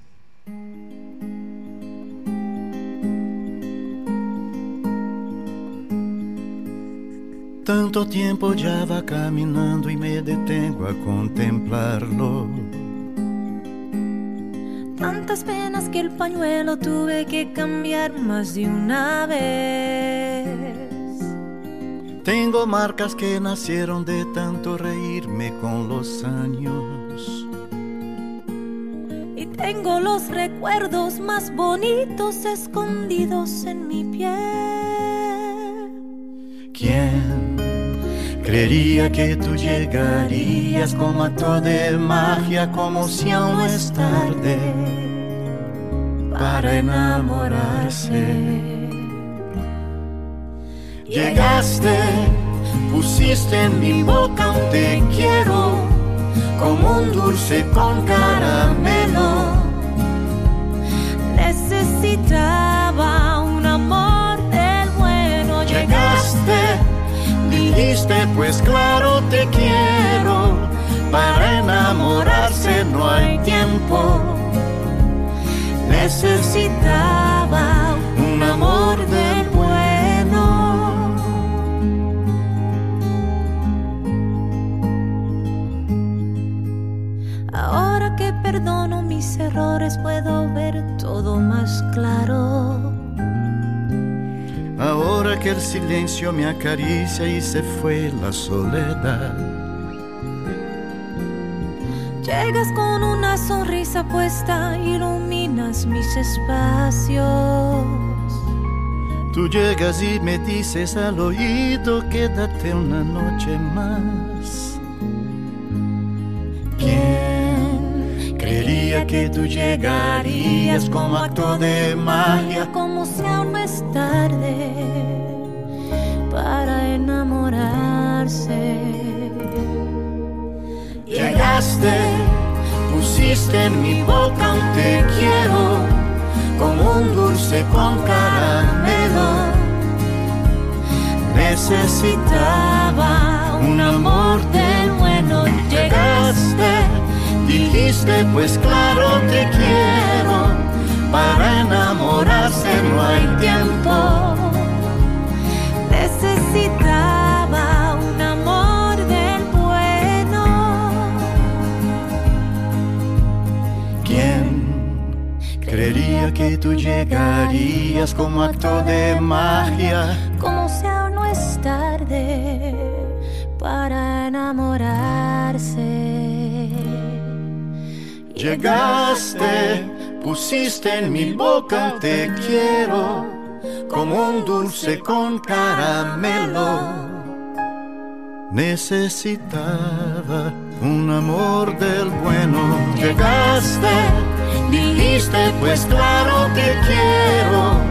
Tanto tiempo ya va caminando y me detengo a contemplarlo. Tantas penas que el pañuelo tuve que cambiar más de una vez. Tengo marcas que nacieron de tanto reírme con los años. Y tengo los recuerdos más bonitos escondidos en mi piel. ¿Quién creería que tú llegarías como acto de magia, como si aún es tarde para enamorarse? Llegaste, pusiste en mi boca un te quiero, como un dulce con caramelo. Necesitaba un amor del bueno. Llegaste, dijiste pues claro te quiero, para enamorarse no hay tiempo. Necesitaba un amor del bueno. Ahora que perdono mis errores puedo ver todo más claro. Ahora que el silencio me acaricia y se fue la soledad. Llegas con una sonrisa puesta, iluminas mis espacios. Tú llegas y me dices al oído, quédate una noche más. Creería que tú llegarías como acto de magia? Como si aún no es tarde para enamorarse. Llegaste, pusiste en mi boca un te quiero, como un dulce con caramelo. Necesitaba un amor pues claro te quiero, para enamorarse no hay tiempo. Necesitaba un amor del bueno. ¿Quién creería que tú llegarías como acto de magia? Como si aún no es tarde para enamorarse. Llegaste, pusiste en mi boca te quiero, como un dulce con caramelo. Necesitaba un amor del bueno. Llegaste, dijiste pues claro te quiero.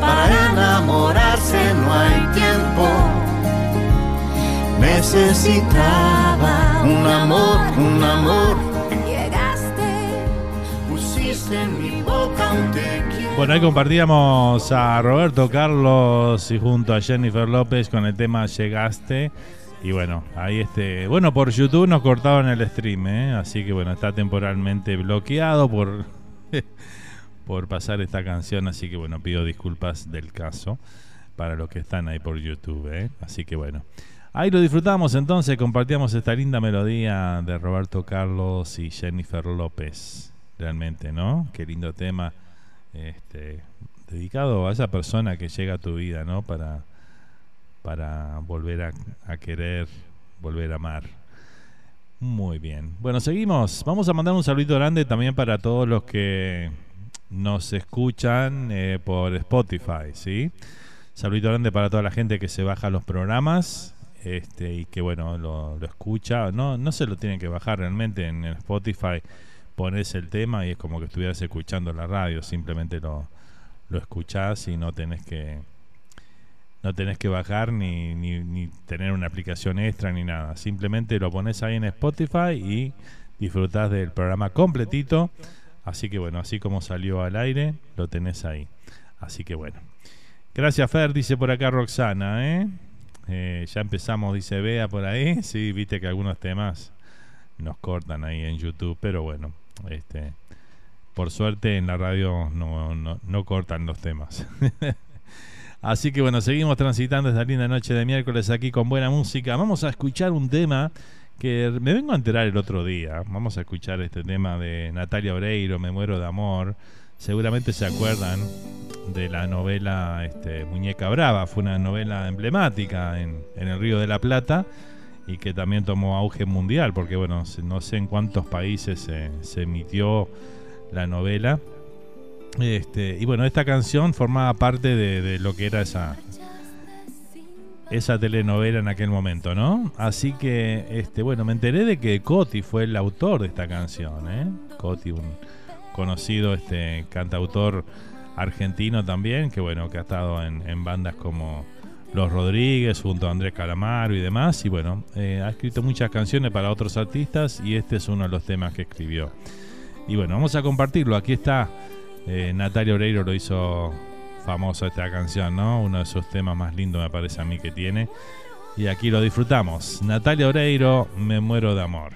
Para enamorarse no hay tiempo. Necesitaba un amor, un amor. Bueno, ahí compartíamos a Roberto Carlos y junto a Jennifer López con el tema Llegaste. Y bueno, ahí este. Bueno, por YouTube nos cortaron el stream, ¿eh? Así que bueno, está temporalmente bloqueado por. por pasar esta canción. Así que bueno, pido disculpas del caso para los que están ahí por YouTube, ¿eh? Así que bueno. Ahí lo disfrutamos entonces, compartíamos esta linda melodía de Roberto Carlos y Jennifer López. Realmente, ¿no? Qué lindo tema. Este, dedicado a esa persona que llega a tu vida, ¿no? Para para volver a, querer, volver a amar. Muy bien. Bueno, seguimos. Vamos a mandar un saludito grande también para todos los que nos escuchan eh, por Spotify, ¿sí? Saludito grande para toda la gente que se baja los programas este, y que, bueno, lo, lo escucha. No, no se lo tienen que bajar realmente en Spotify. Pones el tema y es como que estuvieras escuchando la radio. Simplemente lo, lo escuchás y no tenés que no tenés que bajar ni, ni, tener una aplicación extra ni nada. Simplemente lo pones ahí en Spotify y disfrutás del programa completito. Así que bueno, así como salió al aire, lo tenés ahí. Así que bueno. Gracias Fer, dice por acá Roxana, ¿eh? Eh, ya empezamos, dice Bea por ahí. Sí, viste que algunos temas nos cortan ahí en YouTube, pero bueno, este, por suerte en la radio no, no, cortan los temas. Así que bueno, seguimos transitando esta linda noche de miércoles aquí con buena música. Vamos a escuchar un tema que me vengo a enterar el otro día. Vamos a escuchar este tema de Natalia Oreiro, Me muero de amor. Seguramente se acuerdan de la novela este, Muñeca Brava. Fue una novela emblemática en el Río de la Plata y que también tomó auge mundial, porque bueno, no sé en cuántos países se, emitió la novela. Este, y bueno, esta canción formaba parte de, de, lo que era esa esa telenovela en aquel momento, ¿no? Así que, este, bueno, me enteré de que Coti fue el autor de esta canción, ¿eh? Coti, un conocido este cantautor argentino también, que bueno, que ha estado en, en bandas como Los Rodríguez, junto a Andrés Calamaro y demás, y bueno, eh, ha escrito muchas canciones para otros artistas y este es uno de los temas que escribió. Y bueno, vamos a compartirlo, aquí está eh, Natalia Oreiro lo hizo famoso esta canción, ¿no? Uno de sus temas más lindos me parece a mí que tiene. Y aquí lo disfrutamos. Natalia Oreiro, Me muero de amor.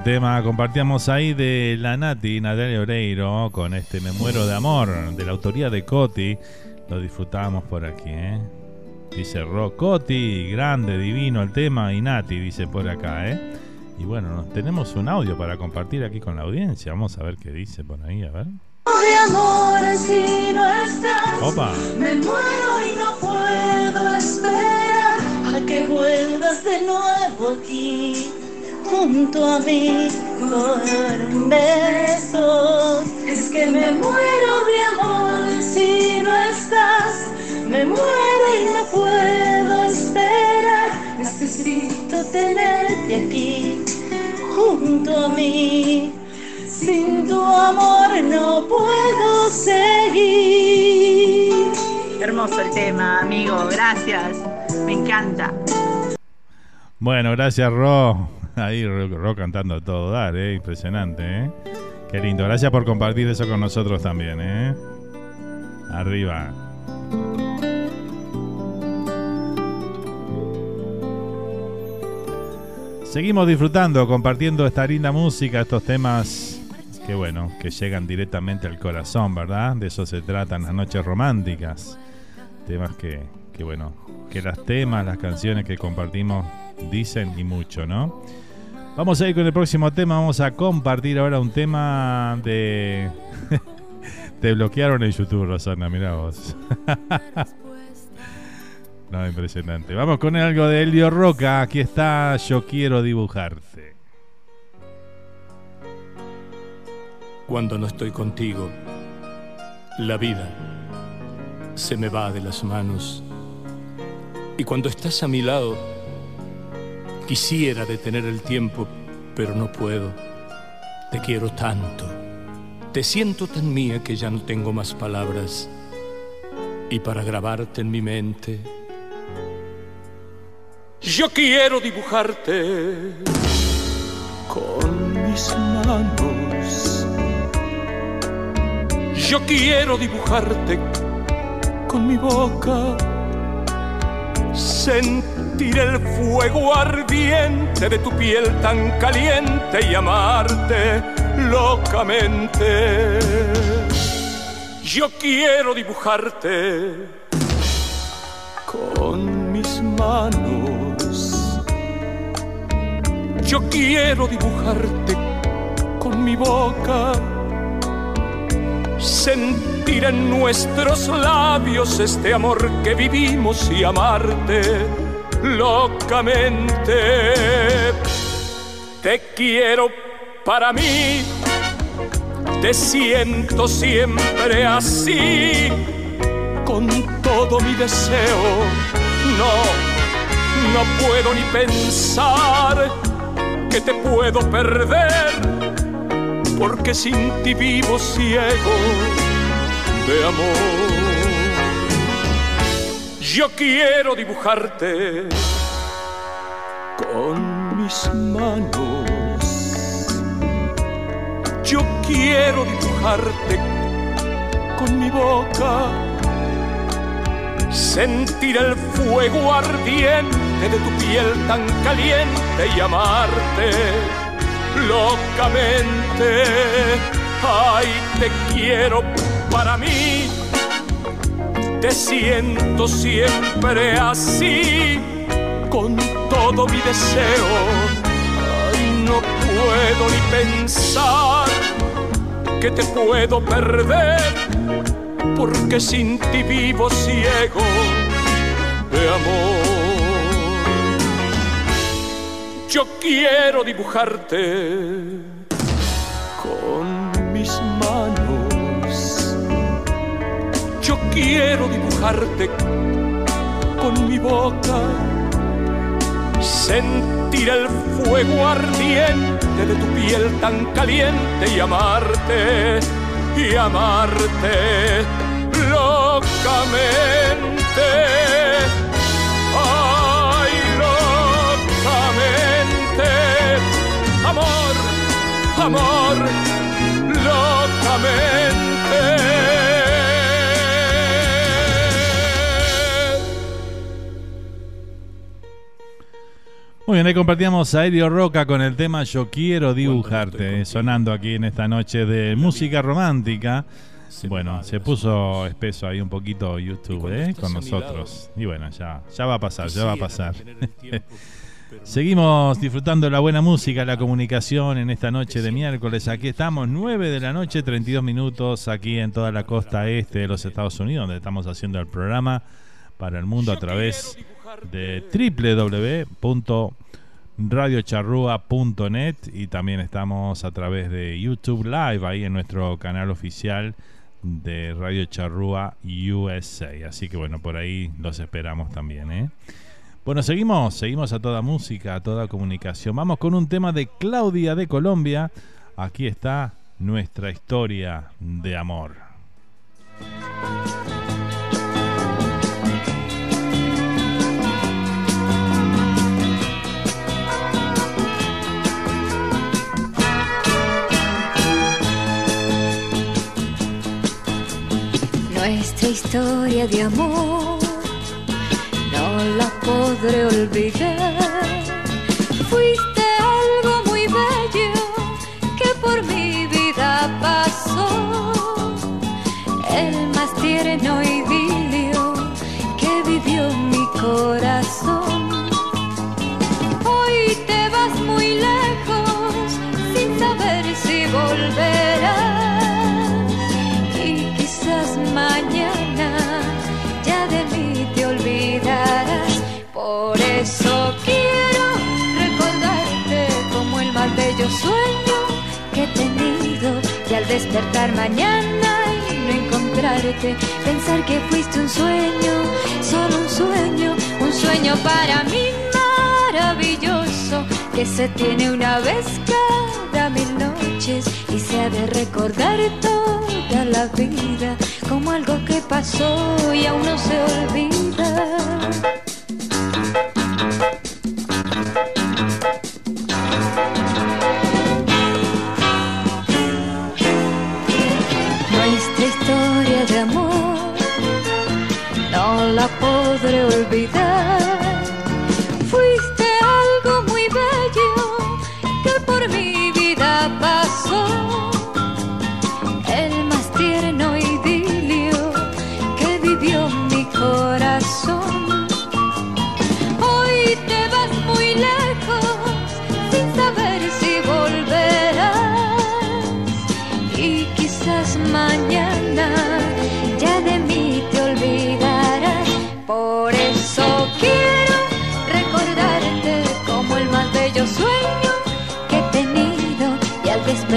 Gran tema. Compartíamos ahí de la Nati, Natalia Oreiro, con este Me muero de amor, de la autoría de Coti. Lo disfrutábamos por aquí, ¿eh? Dice Ro, Coti, grande, divino el tema, y Nati dice por acá, ¿eh? Y bueno, tenemos un audio para compartir aquí con la audiencia. Vamos a ver qué dice por ahí, a ver. de amor si no estás. Opa. Me muero y no puedo esperar a que vuelvas de nuevo aquí junto a mí por un beso. Es que me muero de amor si no estás. Me muero y no puedo esperar. Necesito tenerte aquí junto a mí. Sin tu amor no puedo seguir. Hermoso el tema, amigo. Gracias. Me encanta. Bueno, gracias Ro. Ahí Ro, Ro cantando todo dar, ¿eh? Impresionante, ¿eh? Qué lindo. Gracias por compartir eso con nosotros también, ¿eh? Arriba. Seguimos disfrutando, compartiendo esta linda música, estos temas que bueno, que llegan directamente al corazón, ¿verdad? De eso se tratan las noches románticas. Temas que, que bueno, que las temas, las canciones que compartimos dicen y mucho, ¿no? Vamos a ir con el próximo tema, vamos a compartir ahora un tema de... Te bloquearon en YouTube, Rosana, mira vos. no, impresionante. Vamos con algo de Elio Roca, aquí está Yo quiero dibujarte. Cuando no estoy contigo, la vida se me va de las manos. Y cuando estás a mi lado, quisiera detener el tiempo, pero no puedo. Te quiero tanto. Te siento tan mía que ya no tengo más palabras. Y para grabarte en mi mente, yo quiero dibujarte con mis manos. Yo quiero dibujarte con mi boca, sentir el fuego ardiente de tu piel tan caliente y amarte locamente. Yo quiero dibujarte con mis manos. Yo quiero dibujarte con mi boca sentir en nuestros labios este amor que vivimos y amarte locamente. Te quiero para mí, te siento siempre así, con todo mi deseo. No, no puedo ni pensar que te puedo perder porque sin ti vivo ciego de amor. Yo quiero dibujarte con mis manos. Yo quiero dibujarte con mi boca. Sentir el fuego ardiente de tu piel tan caliente y amarte locamente. Ay, te quiero para mí. Te siento siempre así, con todo mi deseo. Ay, no puedo ni pensar que te puedo perder, porque sin ti vivo ciego de amor. Yo quiero dibujarte con mis manos. Quiero dibujarte con mi boca. Sentir el fuego ardiente de tu piel tan caliente y amarte, y amarte locamente. Ay, locamente. Amor, amor, locamente. Muy bien, ahí compartíamos a Elio Roca con el tema Yo quiero dibujarte, sonando aquí en esta noche de música romántica. Bueno, se puso espeso ahí un poquito YouTube ¿eh? con nosotros. Y bueno, ya, ya va a pasar, ya va a pasar. Seguimos disfrutando de la buena música, la comunicación en esta noche de miércoles. Aquí estamos, 9 de la noche, 32 minutos, aquí en toda la costa este de los Estados Unidos, donde estamos haciendo el programa para el mundo a través de www.radiocharrúa.net y también estamos a través de YouTube Live ahí en nuestro canal oficial de Radio Charrúa USA. Así que bueno, por ahí los esperamos también. ¿eh? Bueno, seguimos, seguimos a toda música, a toda comunicación. Vamos con un tema de Claudia de Colombia. Aquí está nuestra historia de amor. Nuestra historia de amor no la podré olvidar. Fuiste algo muy bello que por mi vida pasó. El más tierno idilio que vivió mi corazón. Sueño que he tenido. Y al despertar mañana y no encontrarte, pensar que fuiste un sueño, solo un sueño, un sueño para mí maravilloso que se tiene una vez cada mil noches y se ha de recordar toda la vida como algo que pasó y aún no se olvida. Podré olvidar.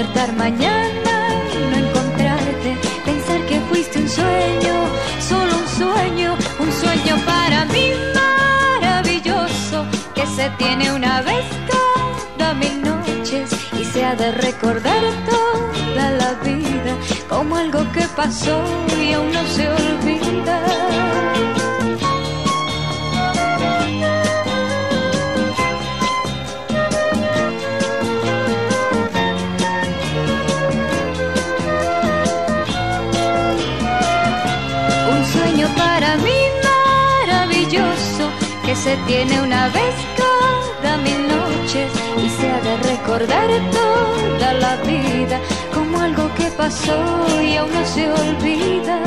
Despertar mañana y no encontrarte, pensar que fuiste un sueño, solo un sueño, un sueño para mí maravilloso que se tiene una vez cada mil noches y se ha de recordar toda la vida como algo que pasó y aún no se olvida. Se tiene una vez cada mil noches y se ha de recordar toda la vida como algo que pasó y aún no se olvida.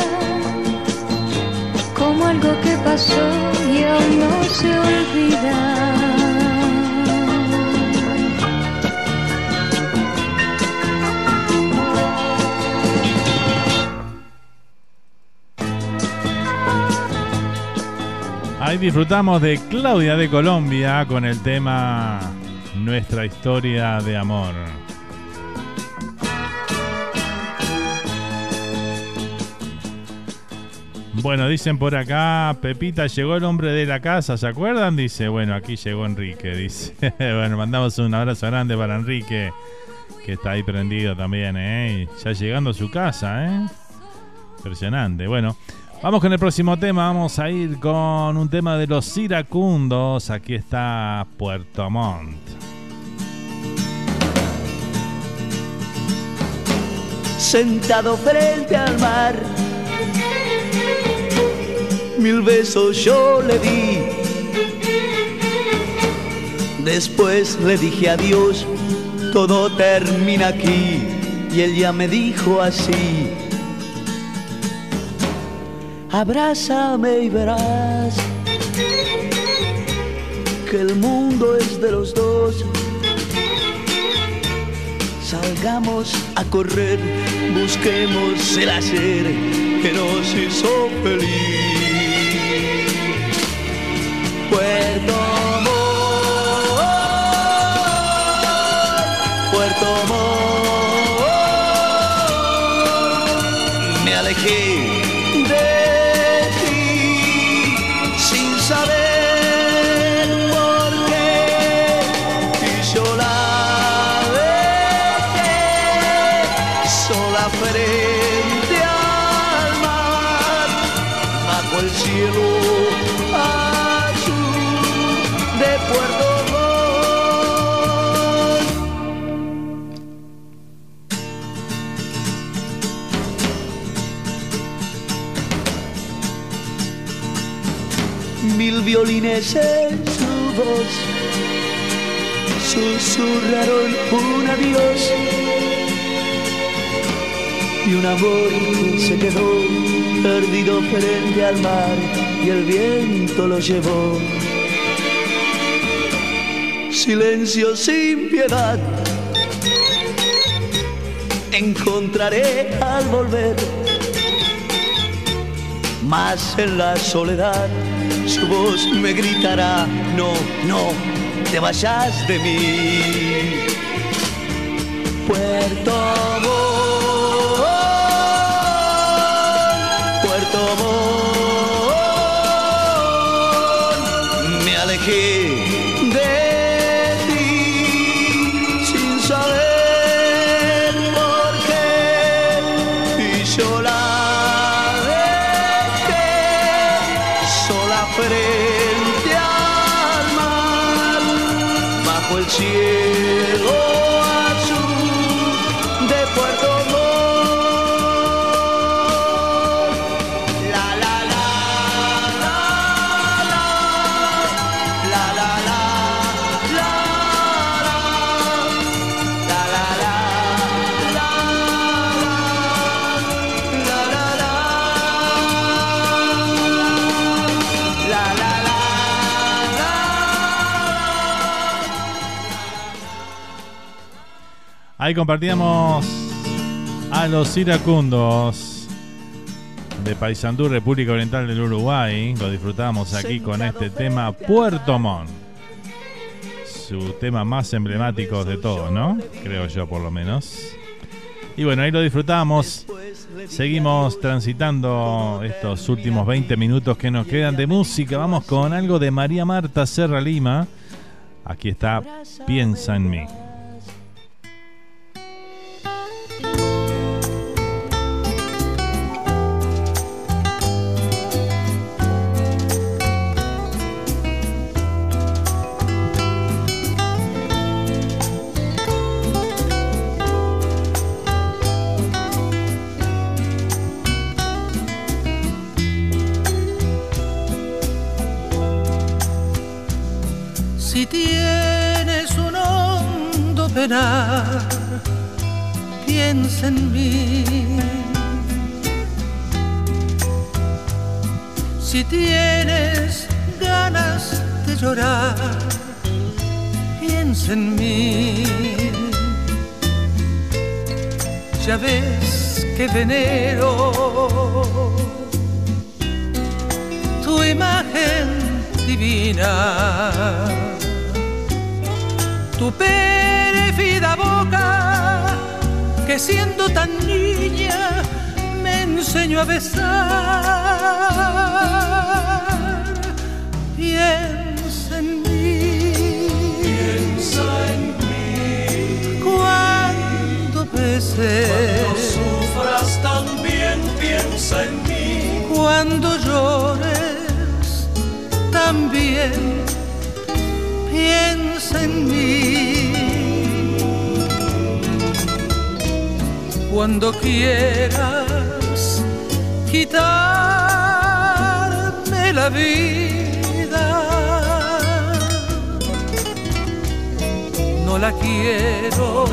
Como algo que pasó y aún no se olvida. Ahí disfrutamos de Claudia de Colombia con el tema Nuestra historia de amor. Bueno, dicen por acá, Pepita, llegó el hombre de la casa, ¿se acuerdan? Dice, bueno, aquí llegó Enrique, dice. bueno, mandamos un abrazo grande para Enrique, que está ahí prendido también, ¿eh? Ya llegando a su casa, ¿eh? Impresionante. Bueno, vamos con el próximo tema, vamos a ir con un tema de los iracundos. Aquí está Puerto Montt. sentado frente al mar. Mil besos yo le di, Después le dije adiós, todo termina aquí. Y él ya me dijo así. Abrázame y verás que el mundo es de los dos. Salgamos a correr, busquemos el hacer que nos hizo feliz. Violines en su voz. Susurraron un adiós. Y un amor que se quedó perdido frente al mar y el viento lo llevó. Silencio sin piedad. Encontraré al volver, más en la soledad su voz me gritará, no, no, te vayas de mí. Puerto Ahí compartíamos a los iracundos de Paysandú, República Oriental del Uruguay. Lo disfrutamos aquí con este tema Puerto Montt. Su tema más emblemático de todos, ¿no? Creo yo por lo menos. Y bueno, ahí lo disfrutamos. Seguimos transitando estos últimos 20 minutos que nos quedan de música. Vamos con algo de María Marta Serra Lima. Aquí está Piensa en mí. Piensa en mí. Si tienes ganas de llorar, piensa en mí. Ya ves que venero tu imagen divina tu pérfida boca que siendo tan niña me enseñó a besar. Piensa en mí. Piensa en mí. Cuando beses. Cuando sufras también piensa en mí. Cuando llores también piensa en mí. Cuando quieras quitarme la vida, no la quiero,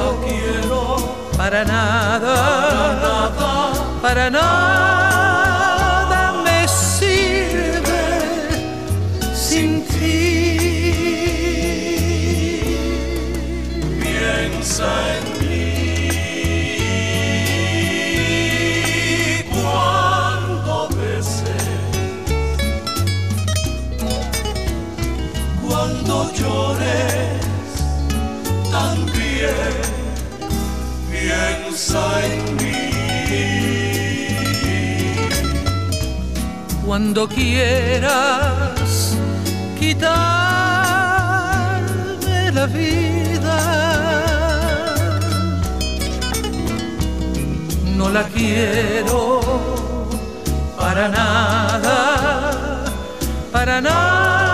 para nada, para nada en. Cuando quieras quitarme la vida, no la quiero para nada, para nada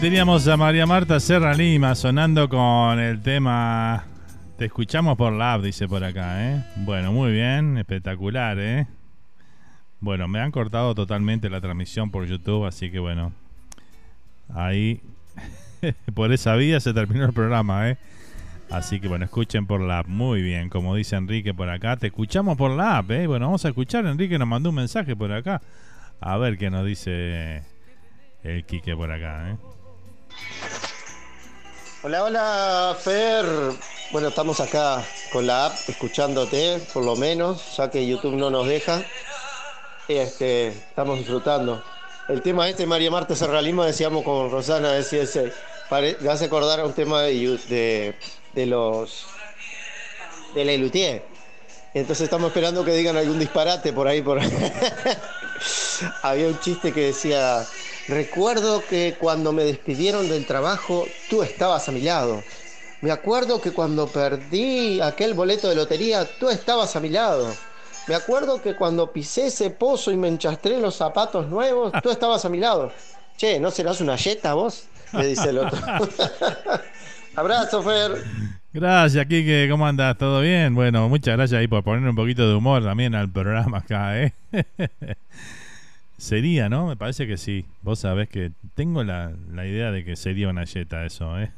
Teníamos a María Marta Serra Lima sonando con el tema Te escuchamos por la dice por acá, ¿eh? Bueno, muy bien, espectacular, ¿eh? Bueno, me han cortado totalmente la transmisión por YouTube, así que bueno, ahí por esa vía se terminó el programa, ¿eh? Así que bueno, escuchen por la muy bien, como dice Enrique por acá, te escuchamos por la app, ¿eh? Bueno, vamos a escuchar, Enrique nos mandó un mensaje por acá, a ver qué nos dice el Quique por acá, ¿eh? Hola, hola, Fer. Bueno, estamos acá con la app escuchándote, por lo menos, ya que YouTube no nos deja. Este, estamos disfrutando. El tema este, María Marta Serralima, decíamos con Rosana, ese, pare- me hace acordar a un tema de, de, de los de la. Entonces estamos esperando que digan algún disparate por ahí. Por... Había un chiste que decía, recuerdo que cuando me despidieron del trabajo, tú estabas a mi lado. Me acuerdo que cuando perdí aquel boleto de lotería, tú estabas a mi lado. Me acuerdo que cuando pisé ese pozo y me enchastré los zapatos nuevos, tú estabas a mi lado. Che, ¿no serás una yeta vos? Le dice el otro. Abrazo, Fer. Gracias, Kike. ¿Cómo andas? ¿Todo bien? Bueno, muchas gracias ahí por poner un poquito de humor también al programa acá, ¿eh? sería, ¿no? Me parece que sí. Vos sabés que tengo la, la idea de que sería una yeta eso, ¿eh?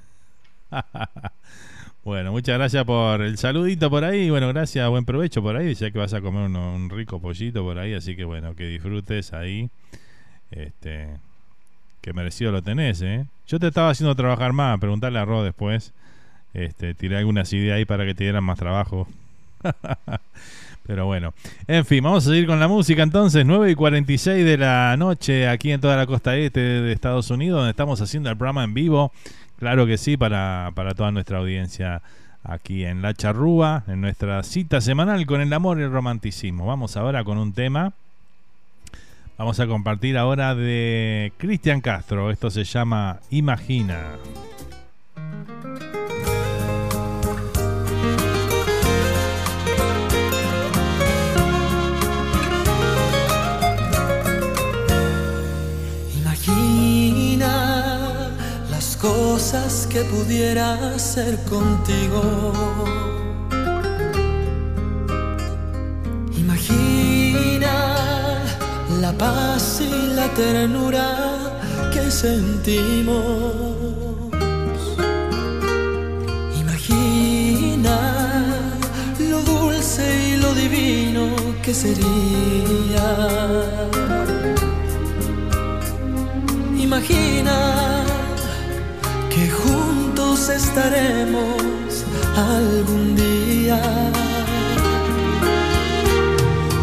bueno, muchas gracias por el saludito por ahí. Bueno, gracias, buen provecho por ahí. Ya que vas a comer uno- un rico pollito por ahí, así que bueno, que disfrutes ahí. Este, que merecido lo tenés, ¿eh? Yo te estaba haciendo trabajar más, preguntarle a Ro después. Este, tiré algunas ideas ahí para que te dieran más trabajo. Pero bueno, en fin, vamos a seguir con la música entonces. 9 y 46 de la noche aquí en toda la costa este de Estados Unidos, donde estamos haciendo el programa en vivo. Claro que sí, para, para toda nuestra audiencia aquí en La Charrúa, en nuestra cita semanal con el amor y el romanticismo. Vamos ahora con un tema. Vamos a compartir ahora de Cristian Castro. Esto se llama Imagina. Cosas que pudiera hacer contigo. Imagina la paz y la ternura que sentimos. Imagina lo dulce y lo divino que sería. Imagina que juntos estaremos algún día.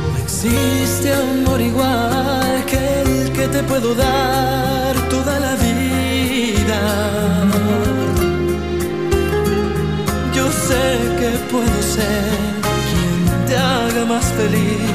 No existe amor igual que el que te puedo dar toda la vida. Yo sé que puedo ser quien te haga más feliz,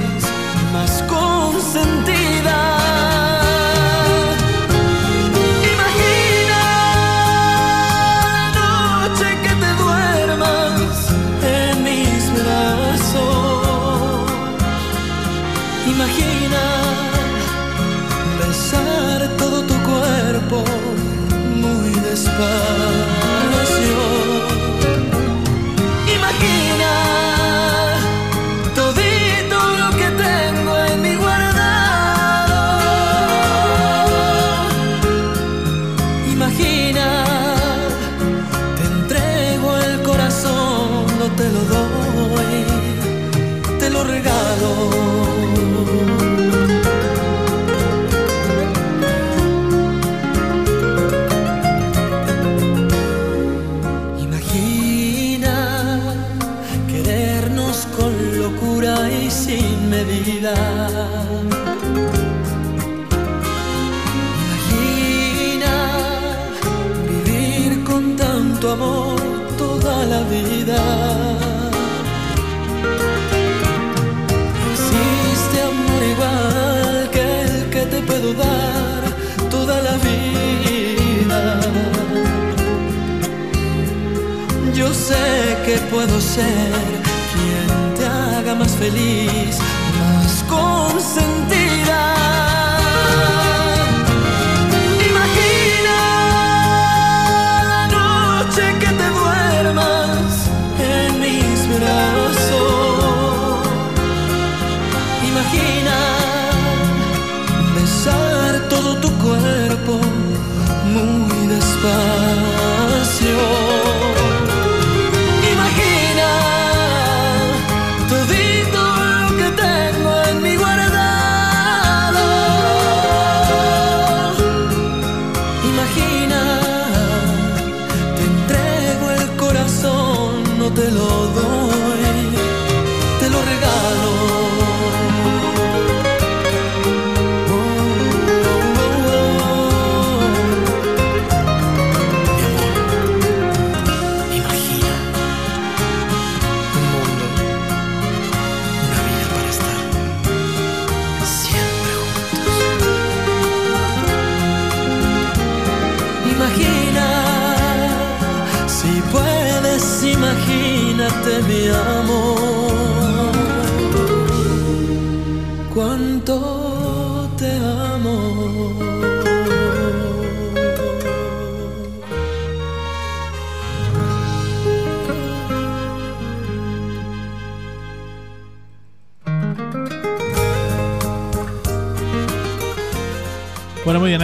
que puedo ser quien te haga más feliz,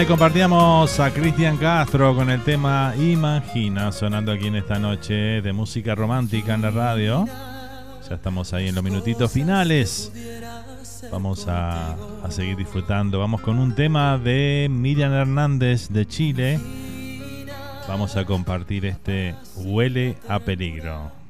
compartíamos a Cristian Castro con el tema Imagina, sonando aquí en esta noche de música romántica en la radio. Ya estamos ahí en los minutitos finales. Vamos a, a seguir disfrutando. Vamos con un tema de Miriam Hernández de Chile. Vamos a compartir este Huele a peligro.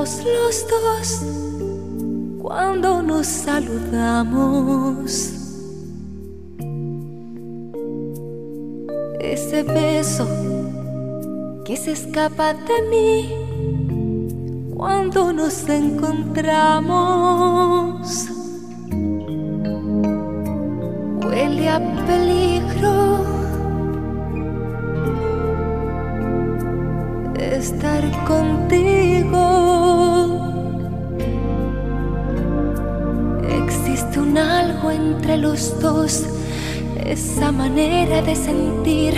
Los dos cuando nos saludamos. Ese beso que se escapa de mí cuando nos encontramos. Los dos, esa manera de sentir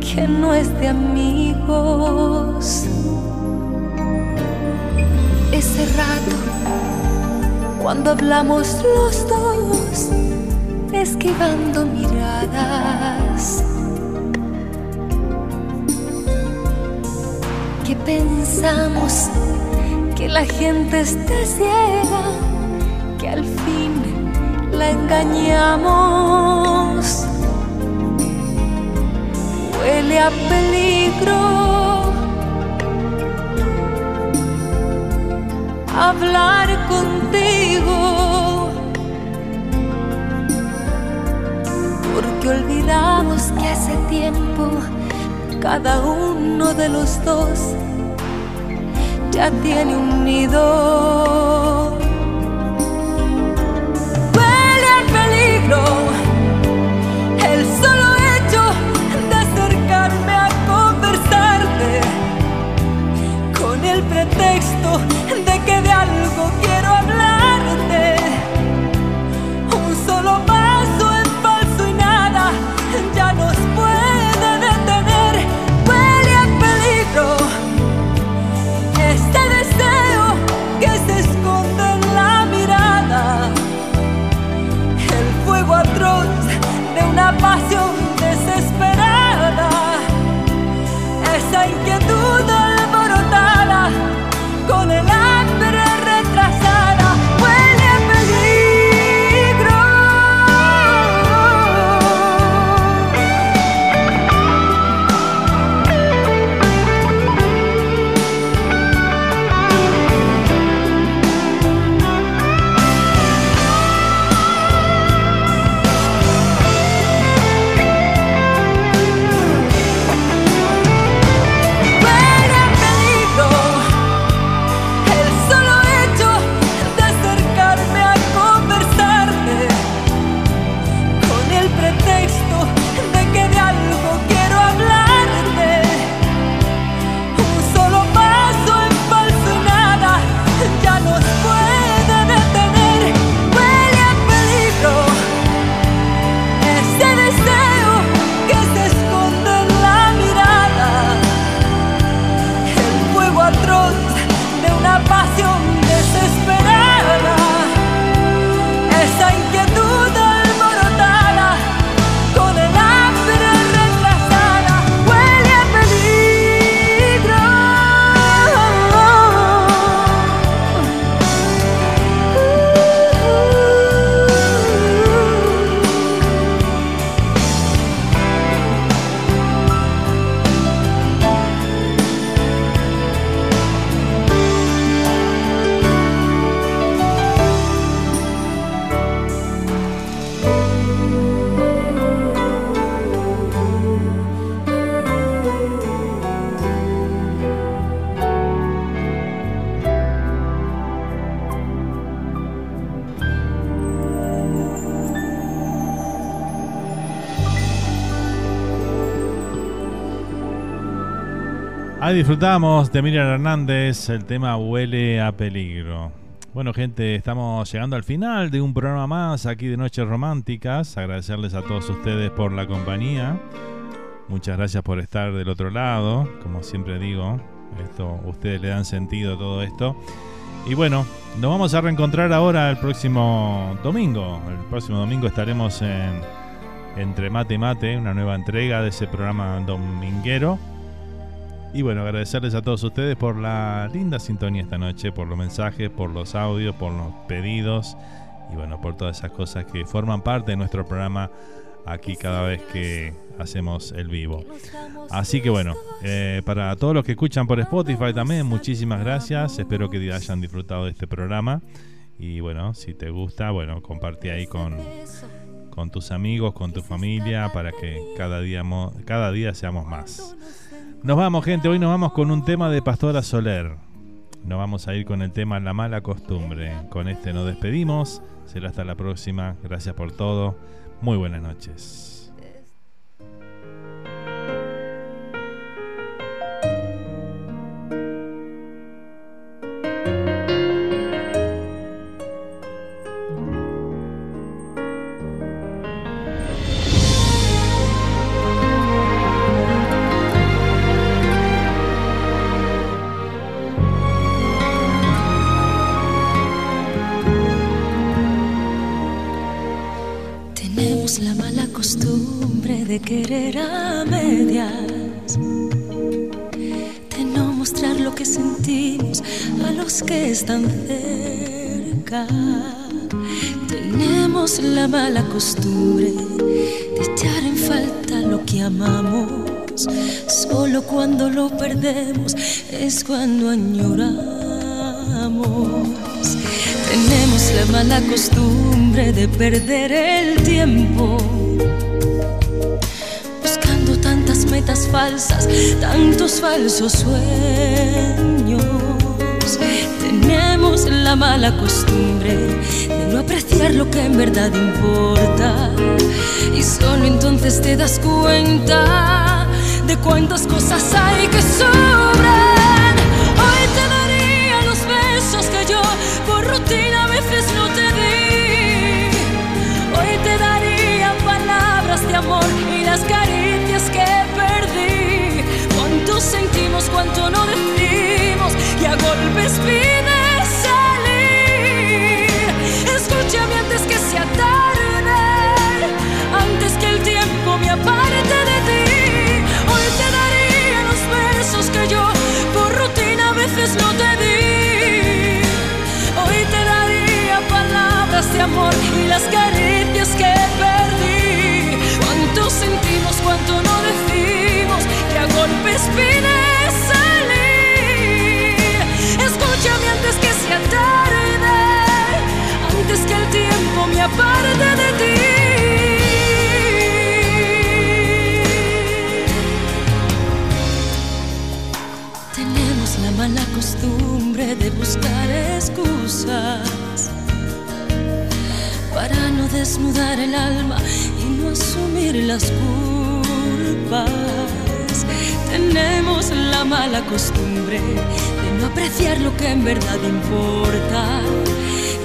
que no es de amigos. Ese rato, cuando hablamos los dos, esquivando miradas. Que pensamos que la gente esté ciega, que al fin engañamos. Huele a peligro. Hablar contigo. Porque olvidamos que hace tiempo cada uno de los dos ya tiene un nido. Peligro Disfrutamos de Miriam Hernández, el tema huele a peligro. Bueno, gente, estamos llegando al final de un programa más aquí de Noches Románticas. Agradecerles a todos ustedes por la compañía. Muchas gracias por estar del otro lado. Como siempre digo, esto, ustedes le dan sentido a todo esto. Y bueno, nos vamos a reencontrar ahora el próximo domingo. El próximo domingo estaremos en Entre Mate y Mate, una nueva entrega de ese programa dominguero. Y bueno, agradecerles a todos ustedes por la linda sintonía esta noche, por los mensajes, por los audios, por los pedidos y bueno, por todas esas cosas que forman parte de nuestro programa aquí cada vez que hacemos el vivo. Así que bueno, eh, para todos los que escuchan por Spotify también, muchísimas gracias. Espero que hayan disfrutado de este programa. Y bueno, si te gusta, bueno, comparte ahí con, con tus amigos, con tu familia, para que cada día, cada día seamos más. Nos vamos, gente. Hoy nos vamos con un tema de Pastora Soler. Nos vamos a ir con el tema La mala costumbre. Con este nos despedimos. Será hasta la próxima. Gracias por todo. Muy buenas noches. Es cuando añoramos. Tenemos la mala costumbre de perder el tiempo metas falsas, tantos falsos sueños. Tenemos la mala costumbre de no apreciar lo que en verdad importa. Y solo entonces te das cuenta de cuántas cosas hay que sobran. Hoy te daría los besos que yo por rutina a veces no te di. Hoy te daría palabras de amor y las caricias que sentimos, cuánto no decimos y a golpes pide salir. Escúchame antes que sea tarde, antes que el tiempo me aparte y las caricias que perdí. Cuánto sentimos, cuánto no decimos que a golpes pide salir. Escúchame antes que sea tarde, antes que el tiempo me aparte de ti. Tenemos la mala costumbre de buscar excusas desnudar el alma y no asumir las culpas. Tenemos la mala costumbre de no apreciar lo que en verdad importa.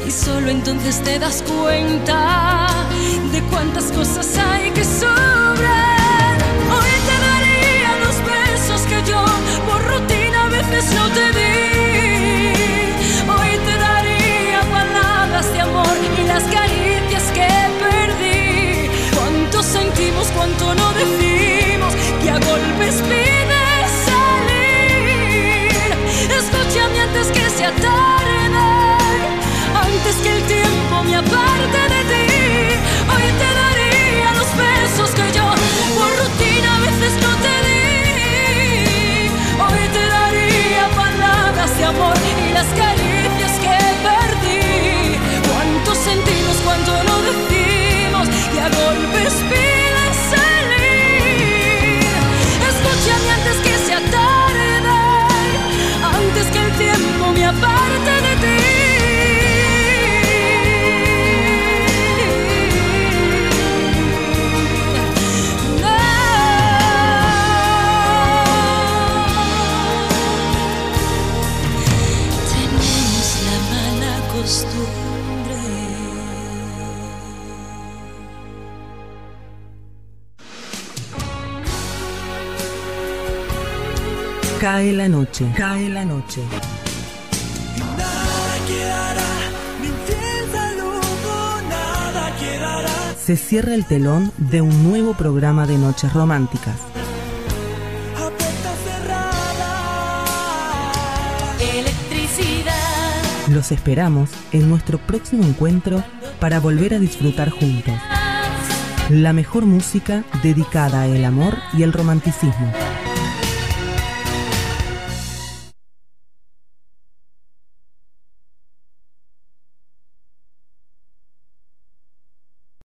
Y solo entonces te das cuenta de cuántas cosas hay que sobrar. Hoy te daría los besos que yo por rutina a veces no te di. Hoy te daría palabras de amor y las caricias cuánto no decimos, que a golpes antes que sea tarde, antes que el tiempo me aparte de ti. Hoy te daría los besos que Cae la noche, cae la noche. Nada quedará, nada quedará. Se cierra el telón de un nuevo programa de noches románticas. A puerta cerrada. Electricidad. Los esperamos en nuestro próximo encuentro para volver a disfrutar juntos. La mejor música dedicada al amor y el romanticismo.